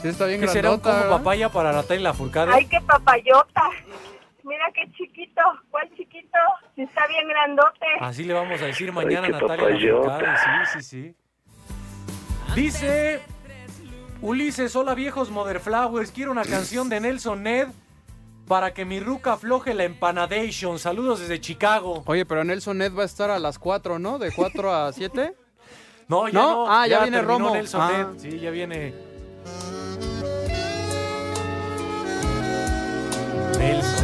Speaker 5: Sí, está bien
Speaker 2: ¿Qué será un
Speaker 5: ¿verdad?
Speaker 2: papaya para Natalia Lafourcade?
Speaker 21: Ay, qué papayota. Mira qué chiquito. ¿Cuál chiquito? Está bien grandote.
Speaker 2: Así le vamos a decir mañana a Natalia
Speaker 19: papayota.
Speaker 2: Sí, sí, sí. Dice Ulises, hola viejos Mother Flowers, quiero una canción de Nelson Ned para que mi ruca afloje la empanadation. Saludos desde Chicago.
Speaker 5: Oye, pero Nelson Ned va a estar a las 4, ¿no? ¿De 4 a 7? <laughs>
Speaker 2: No, ya
Speaker 5: ¿No?
Speaker 2: no.
Speaker 5: Ah, ya viene Romo.
Speaker 2: Nelson
Speaker 5: Ah.
Speaker 2: Ned. Sí, ya viene. Nelson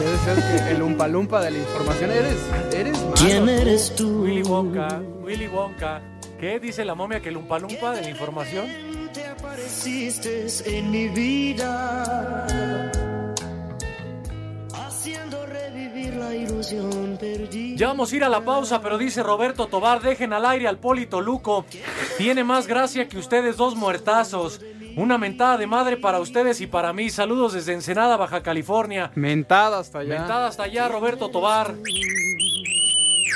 Speaker 5: Debe ser que el umpalumpa de la información. Eres, eres malo.
Speaker 1: ¿Quién eres tú?
Speaker 2: Willy Wonka, Willy Wonka. ¿Qué dice la momia que el umpalumpa de la información?
Speaker 1: Te apareciste en mi vida, la ilusión perdida.
Speaker 2: Ya vamos a ir a la pausa, pero dice Roberto Tobar, dejen al aire al Polito Luco. Tiene más gracia que ustedes dos muertazos. Una mentada de madre para ustedes y para mí. Saludos desde Ensenada, Baja California.
Speaker 5: Mentada hasta allá.
Speaker 2: Mentada hasta allá, Roberto Tobar.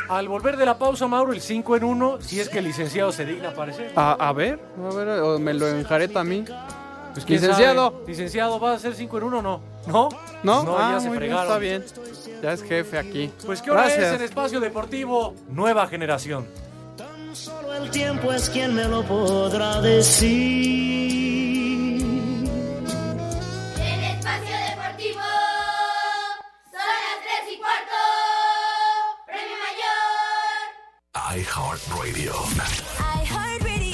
Speaker 2: al volver de la pausa, Mauro, el 5 en 1, si es que el licenciado se digna a aparecer.
Speaker 5: A, a ver, a ver, o me lo enjareta a mí.
Speaker 2: Pues, ¿quién
Speaker 5: Licenciado.
Speaker 2: sabe? Licenciado, ¿va a ser 5 en 1 o no? ¿No?
Speaker 5: ¿No?
Speaker 2: No,
Speaker 5: ah,
Speaker 2: ya se
Speaker 5: muy bien,
Speaker 2: fregaron.
Speaker 5: está bien. Ya es jefe aquí.
Speaker 2: Pues qué hora
Speaker 5: Gracias.
Speaker 2: es en Espacio Deportivo Nueva Generación.
Speaker 1: Solo el tiempo es quien me lo podrá decir.
Speaker 8: En Espacio Deportivo, son las 3 y cuarto. Premio Mayor.
Speaker 7: iHeartRadio.
Speaker 22: Espacio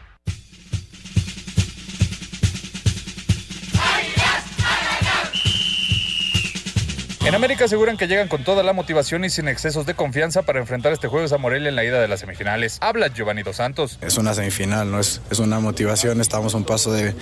Speaker 14: En América aseguran que llegan con toda la motivación y sin excesos de confianza para enfrentar este jueves a Morelia en la ida de las semifinales. Habla Giovanni Dos Santos.
Speaker 23: Es una semifinal, ¿no? Es, es una motivación, estamos a un paso de,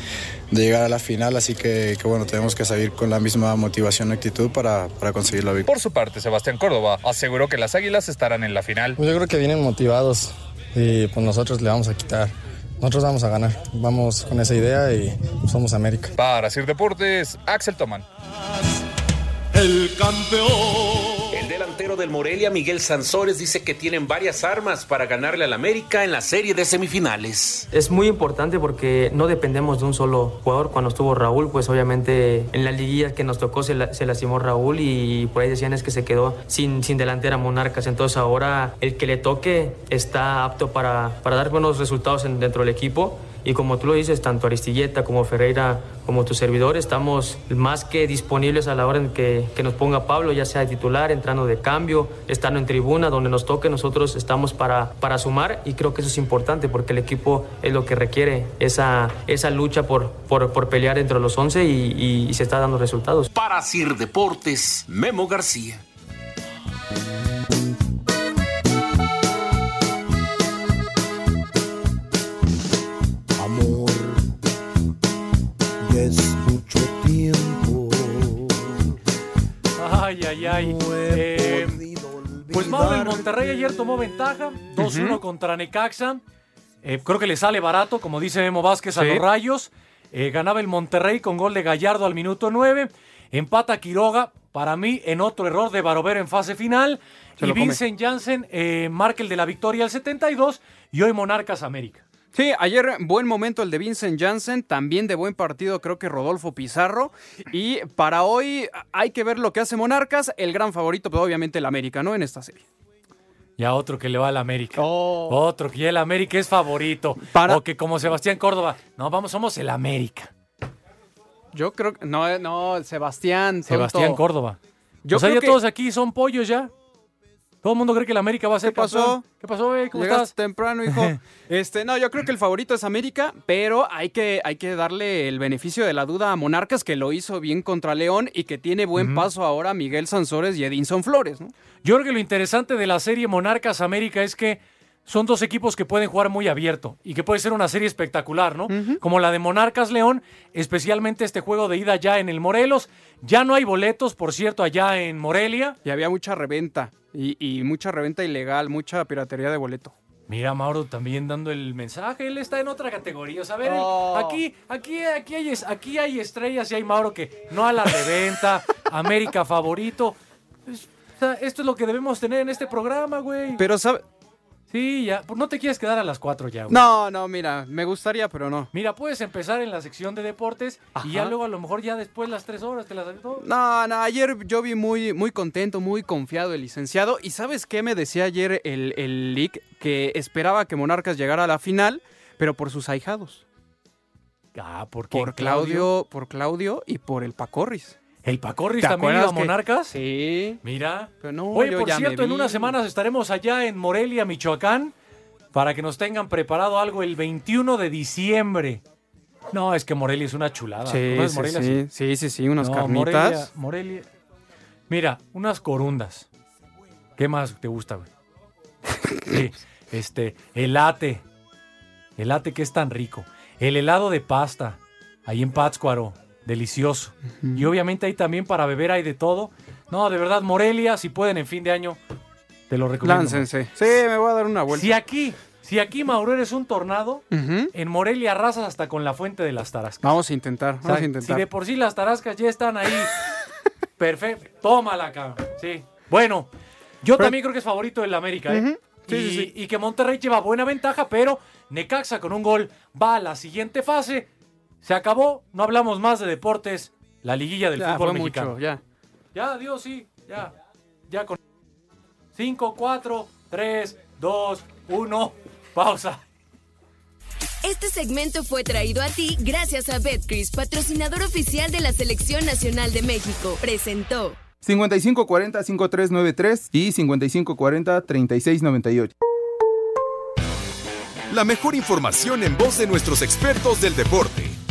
Speaker 23: de llegar a la final, así que, que, bueno, tenemos que seguir con la misma motivación y actitud para, para conseguir la victoria.
Speaker 14: Por su parte, Sebastián Córdoba aseguró que las Águilas estarán en la final.
Speaker 24: Pues yo creo que vienen motivados y pues nosotros le vamos a quitar. Nosotros vamos a ganar, vamos con esa idea y somos América.
Speaker 14: Para Sir Deportes, Axel Toman.
Speaker 25: El campeón. El delantero del Morelia, Miguel Sansores, dice que tienen varias armas para ganarle al América en la serie de semifinales.
Speaker 26: Es muy importante porque no dependemos de un solo jugador. Cuando estuvo Raúl, pues obviamente en la liguilla que nos tocó se, la- se lastimó Raúl y por ahí decían es que se quedó sin, sin delantera Monarcas. Entonces ahora el que le toque está apto para, para dar buenos resultados en- dentro del equipo. Y como tú lo dices, tanto Aristilleta como Ferreira como tu servidor estamos más que disponibles a la hora en que, que nos ponga Pablo, ya sea de titular, entrando de cambio, estando en tribuna, donde nos toque, nosotros estamos para, para sumar y creo que eso es importante porque el equipo es lo que requiere, esa, esa lucha por, por, por pelear entre los 11 y, se está dando resultados.
Speaker 25: Para Sir Deportes, Memo García.
Speaker 2: Ay, ay, ay. Eh, pues Mauro, el Monterrey ayer tomó ventaja, 2-1
Speaker 5: Ujú.
Speaker 2: contra Necaxa. Eh, creo que le sale barato, como dice Memo Vázquez, a los rayos. Eh, ganaba el Monterrey con gol de Gallardo al minuto 9. Empata Quiroga, para mí, en otro error de Barovero en fase final.
Speaker 5: Se
Speaker 2: y. Vincent Janssen marca el de la victoria al 72. Y hoy Monarcas América.
Speaker 5: Sí, ayer buen momento el de Vincent Janssen, también de buen partido creo que Rodolfo Pizarro. Y para hoy hay que ver lo que hace Monarcas, el gran favorito, pero obviamente el América, ¿no? En esta serie.
Speaker 2: Ya otro que le va al América. Otro que ya el América es favorito. O que como Sebastián Córdoba. No, vamos, somos el América.
Speaker 5: Yo creo que. No, no, Sebastián. tonto.
Speaker 2: Sebastián Córdoba.
Speaker 5: Yo
Speaker 2: o sea,
Speaker 5: creo
Speaker 2: ya
Speaker 5: que-
Speaker 2: todos aquí son pollos ya. Todo el mundo cree que el América va a ser
Speaker 5: ¿Qué pasó?
Speaker 2: campeón. ¿Qué pasó, güey? ¿Cómo
Speaker 5: Llegaste
Speaker 2: estás?
Speaker 5: temprano, hijo. <laughs> Este, no, yo creo que el favorito es América, pero hay que, hay que darle el beneficio de la duda a Monarcas, que lo hizo bien contra León y que tiene buen paso ahora Miguel Sansores y Edinson Flores, ¿no?
Speaker 2: Yo creo que lo interesante de la serie Monarcas América es que son dos equipos que pueden jugar muy abierto y que puede ser una serie espectacular, ¿no? Como la de Monarcas León, especialmente este juego de ida ya en el Morelos. Ya no hay boletos, por cierto, allá en Morelia.
Speaker 5: Y había mucha reventa, y, y mucha reventa ilegal, mucha piratería de boleto.
Speaker 2: Mira, Mauro también dando el mensaje, él está en otra categoría. O sea, a ver, él- aquí, aquí, aquí, hay, aquí hay estrellas y hay Mauro que no a la reventa, <laughs> América favorito. Es- o sea, esto es lo que debemos tener en este programa, güey.
Speaker 5: Pero, ¿sabe?
Speaker 2: Sí, ya. pues No te quieres quedar a las 4 ya, güey.
Speaker 5: No, no, mira, me gustaría, pero no.
Speaker 2: Mira, puedes empezar en la sección de deportes y ya luego a lo mejor ya después las 3 horas te las todo.
Speaker 5: No, no, ayer yo vi muy, muy contento, muy confiado el licenciado. ¿Y sabes qué me decía ayer el, el leak? Que esperaba que Monarcas llegara a la final, pero por sus ahijados.
Speaker 2: Ah, ¿por qué?
Speaker 5: Por Claudio, por Claudio y por el Pacorris.
Speaker 2: ¿El Pacorris
Speaker 5: ¿Te
Speaker 2: también iba a
Speaker 5: que-
Speaker 2: Monarcas?
Speaker 5: Sí.
Speaker 2: Mira.
Speaker 5: Pero no,
Speaker 2: Oye, por cierto, en unas semanas estaremos allá en Morelia, Michoacán, para que nos tengan preparado algo el 21 de diciembre. No, es que Morelia es una chulada.
Speaker 5: Sí,
Speaker 2: ¿No es
Speaker 5: sí,
Speaker 2: Morelia?
Speaker 5: sí, sí, sí, sí, unas
Speaker 2: No,
Speaker 5: carnitas.
Speaker 2: Morelia, Morelia. Mira, unas corundas. ¿Qué más te gusta, güey? <laughs> Sí, este, elate. Elate que es tan rico. El helado de pasta, ahí en Pátzcuaro, delicioso. Y obviamente ahí también para beber hay de todo. No, de verdad, Morelia, si pueden en fin de año, te lo recomiendo.
Speaker 5: Láncense. Sí, me voy a dar una vuelta.
Speaker 2: Si aquí, Si aquí Mauro eres un tornado, en Morelia arrasas hasta con la fuente de las tarascas.
Speaker 5: Vamos a intentar,
Speaker 2: O
Speaker 5: vamos
Speaker 2: sea,
Speaker 5: a
Speaker 2: si
Speaker 5: intentar.
Speaker 2: de por sí las tarascas ya están ahí, <laughs> perfecto. Tómala, cabrón. Sí. Bueno, yo
Speaker 5: Pero-
Speaker 2: también creo que es favorito del América, ¿eh?
Speaker 5: Sí,
Speaker 2: y,
Speaker 5: sí, sí.
Speaker 2: y que Monterrey lleva buena ventaja, pero Necaxa con un gol va a la siguiente fase. Se acabó, no hablamos más de deportes, la liguilla del
Speaker 5: Ya,
Speaker 2: fútbol
Speaker 5: fue
Speaker 2: mexicano.
Speaker 5: mucho, ya.
Speaker 2: Ya, Dios, sí, ya. Ya con 5, 4, 3, 2, 1, pausa.
Speaker 27: Este segmento fue traído a ti gracias a Betcris, patrocinador oficial de la Selección Nacional de México. Presentó.
Speaker 28: 5540-5393 y 5540-3698.
Speaker 7: La mejor información en voz de nuestros expertos del deporte.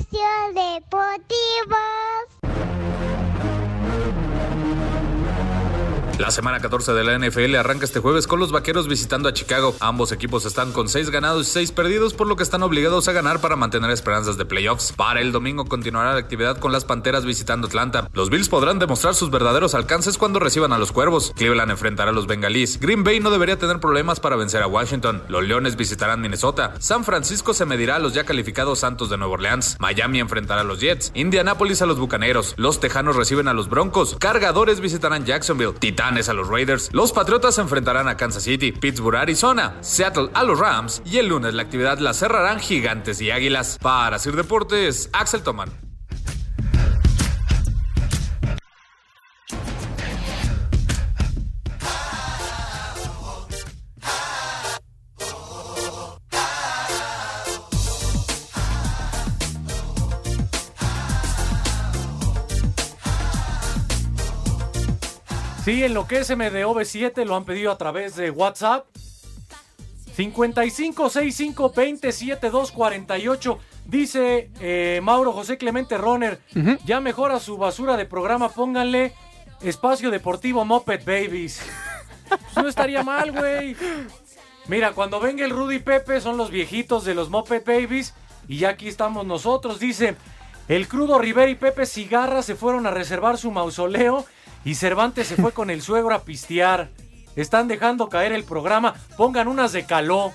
Speaker 8: Espacio Deportivo.
Speaker 14: La semana 14 de la NFL arranca este jueves con los vaqueros visitando a Chicago. Ambos equipos están con 6 ganados y 6 perdidos, por lo que están obligados a ganar para mantener esperanzas de playoffs. Para el domingo continuará la actividad con las panteras visitando Atlanta. Los Bills podrán demostrar sus verdaderos alcances cuando reciban a los cuervos. Cleveland enfrentará a los bengalíes. Green Bay no debería tener problemas para vencer a Washington. Los leones visitarán Minnesota. San Francisco se medirá a los ya calificados Santos de Nueva Orleans. Miami enfrentará a los Jets. Indianapolis a los Bucaneros. Los Tejanos reciben a los Broncos. Cargadores visitarán Jacksonville. A los Raiders. Los Patriotas se enfrentarán a Kansas City. Pittsburgh, Arizona. Seattle a los Rams. Y el lunes la actividad la cerrarán Gigantes y Águilas. Para Sir Deportes, Axel Toman.
Speaker 2: Sí, en lo que es MDOV7 lo han pedido a través de WhatsApp. 5565272248. Dice eh, Mauro José Clemente Roner. Ya mejora su basura de programa. Pónganle espacio deportivo Moped Babies. Pues no estaría mal, güey. Mira, cuando venga el Rudy Pepe son los viejitos de los Moped Babies. Y ya aquí estamos nosotros. Dice, el crudo Rivera y Pepe Cigarra se fueron a reservar su mausoleo. Y Cervantes se fue con el suegro a pistear. Están dejando caer el programa. Pongan unas de caló.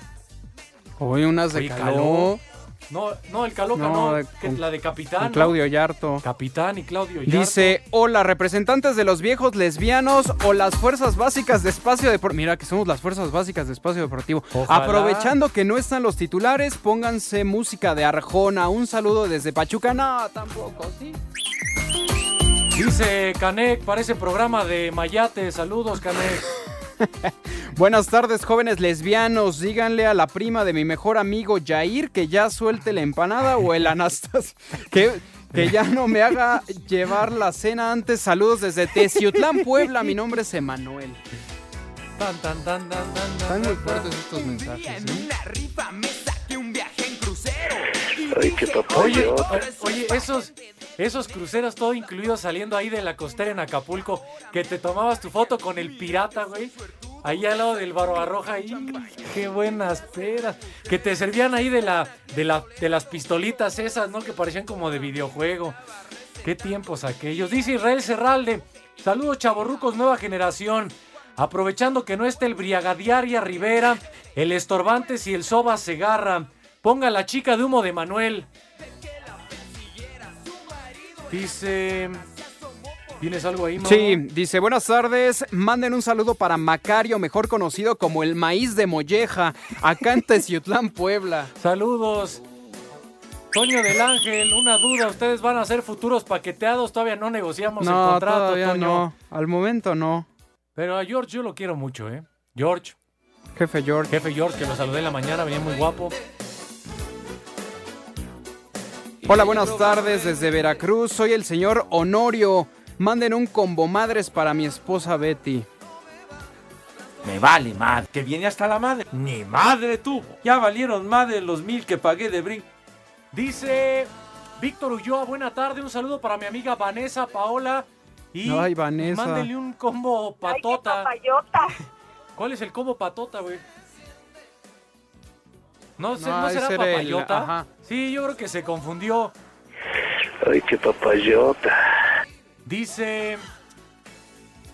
Speaker 5: Hoy unas de
Speaker 2: Oye,
Speaker 5: caló.
Speaker 2: No, no, el caló
Speaker 5: No,
Speaker 2: no,
Speaker 5: de-
Speaker 2: que
Speaker 5: con-
Speaker 2: la de capitán.
Speaker 5: Claudio Yarto.
Speaker 2: Capitán y Claudio Yarto.
Speaker 5: Dice, hola, representantes de los viejos lesbianos o las fuerzas básicas de espacio deportivo. Mira que somos las fuerzas básicas de espacio deportivo.
Speaker 2: Ojalá.
Speaker 5: Aprovechando que no están los titulares, pónganse música de Arjona. Un saludo desde Pachuca. No, tampoco, sí.
Speaker 2: Dice Canek, parece programa de Mayate. Saludos, Canek. <laughs>
Speaker 5: Buenas tardes, jóvenes lesbianos. Díganle a la prima de mi mejor amigo Jair que ya suelte la empanada o el anastas. <laughs> Que, que ya no me haga llevar la cena antes. Saludos desde Teciutlán, Puebla. Mi nombre es Emanuel.
Speaker 2: Tan, tan, tan, tan, tan,
Speaker 5: Están muy fuertes estos mensajes. ¿eh?
Speaker 19: Ay, qué
Speaker 2: Oye, oye, esos, esos cruceros todo incluidos saliendo ahí de la costera en Acapulco, que te tomabas tu foto con el pirata, güey. Ahí al lado del Barbarroja, ahí, qué buenas peras. Que te servían ahí de la, de la, de las pistolitas esas, ¿no? Que parecían como de videojuego. Qué tiempos aquellos. Dice Israel Serralde. Saludos, chavorrucos, nueva generación. Aprovechando que no esté el Briagadiaria Rivera, el Estorbantes y el Soba Segarra. Ponga la chica de humo de Manuel. Dice. ¿Tienes algo ahí, Mau?
Speaker 5: Sí, dice, buenas tardes, manden un saludo para Macario, mejor conocido como el maíz de Molleja, acá en Teciutlán, Puebla. <laughs>
Speaker 2: Saludos. Toño del Ángel, una duda. ¿Ustedes van a ser futuros paqueteados? Todavía no negociamos el contrato,
Speaker 5: todavía
Speaker 2: Toño.
Speaker 5: no, al momento no.
Speaker 2: Pero a George yo lo quiero mucho, ¿eh? George.
Speaker 5: Jefe George.
Speaker 2: Jefe George, que lo saludé en la mañana, venía muy guapo.
Speaker 5: Hola, buenas tardes desde Veracruz, soy el señor Honorio. Manden un combo madres para mi esposa Betty.
Speaker 12: Me vale madre. Que viene hasta la madre. Ni madre tuvo. Ya valieron madre los mil que pagué de brinco.
Speaker 2: Dice Víctor Ulloa, buena tarde. Un saludo para mi amiga Vanessa, Paola. Y
Speaker 5: Ay, Vanessa.
Speaker 2: mándenle un combo patota. ¿Cuál es el combo patota, güey? No, sé,
Speaker 5: No,
Speaker 2: ¿no será
Speaker 5: el-
Speaker 2: papayota?
Speaker 5: ajá.
Speaker 2: Sí, yo creo que se confundió.
Speaker 19: Ay, qué papayota.
Speaker 2: Dice.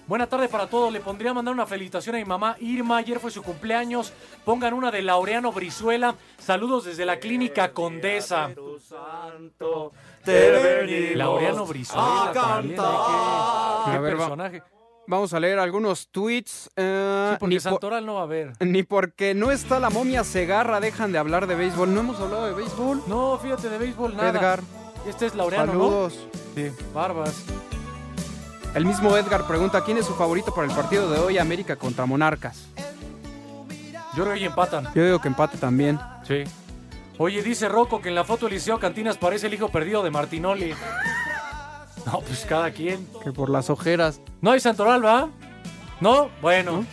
Speaker 2: Buena tarde para todos. Le pondría a mandar una felicitación a mi mamá Irma. Ayer fue su cumpleaños. Pongan una de Laureano Brizuela. Saludos desde la clínica Condesa.
Speaker 12: te venimos
Speaker 2: Laureano Brizuela.
Speaker 12: a.
Speaker 5: A
Speaker 2: ¿Qué, qué
Speaker 5: ver, va-
Speaker 2: personaje?
Speaker 5: Vamos a leer algunos tweets.
Speaker 2: Sí, porque
Speaker 5: ni, por-
Speaker 2: Santoral no va a ver.
Speaker 5: ni porque no está la momia Segarra dejan de hablar de béisbol. No hemos hablado de béisbol.
Speaker 2: No, fíjate, de béisbol nada.
Speaker 5: Edgar.
Speaker 2: Este es Laureano,
Speaker 5: Saludos.
Speaker 2: ¿no? Sí. Barbas.
Speaker 5: El mismo Edgar pregunta quién es su favorito para el partido de hoy, América contra Monarcas.
Speaker 2: Yo creo que empatan.
Speaker 5: Yo digo que empate también.
Speaker 2: Sí. Oye, dice Rocco que en la foto Eliseo Cantinas parece el hijo perdido de Martinoli. <laughs> No, pues cada quien.
Speaker 5: Que por las ojeras.
Speaker 2: No hay Santoral, ¿va? ¿No? Bueno.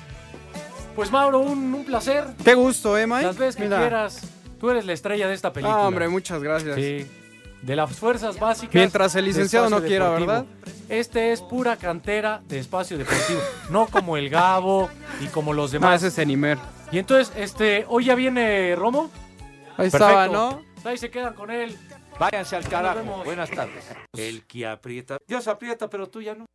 Speaker 2: Pues Mauro, un, un placer.
Speaker 5: Qué gusto, ¿eh, Mike?
Speaker 2: Las veces que
Speaker 5: Mira.
Speaker 2: quieras. Tú eres la estrella de esta película.
Speaker 5: Ah, hombre, muchas gracias.
Speaker 2: Sí. De las fuerzas básicas.
Speaker 5: Mientras el licenciado no quiera,
Speaker 2: Deportivo.
Speaker 5: ¿verdad?
Speaker 2: Este es pura cantera de espacio deportivo. <laughs> no como el Gabo y como los
Speaker 5: No,
Speaker 2: demás.
Speaker 5: ese es Enimer.
Speaker 2: Y entonces, este, hoy ya viene Romo.
Speaker 5: Ahí estaba, ¿no?
Speaker 2: Ahí se quedan con él.
Speaker 12: Váyanse al carajo. Buenas tardes. El que aprieta. Dios aprieta, pero tú ya no.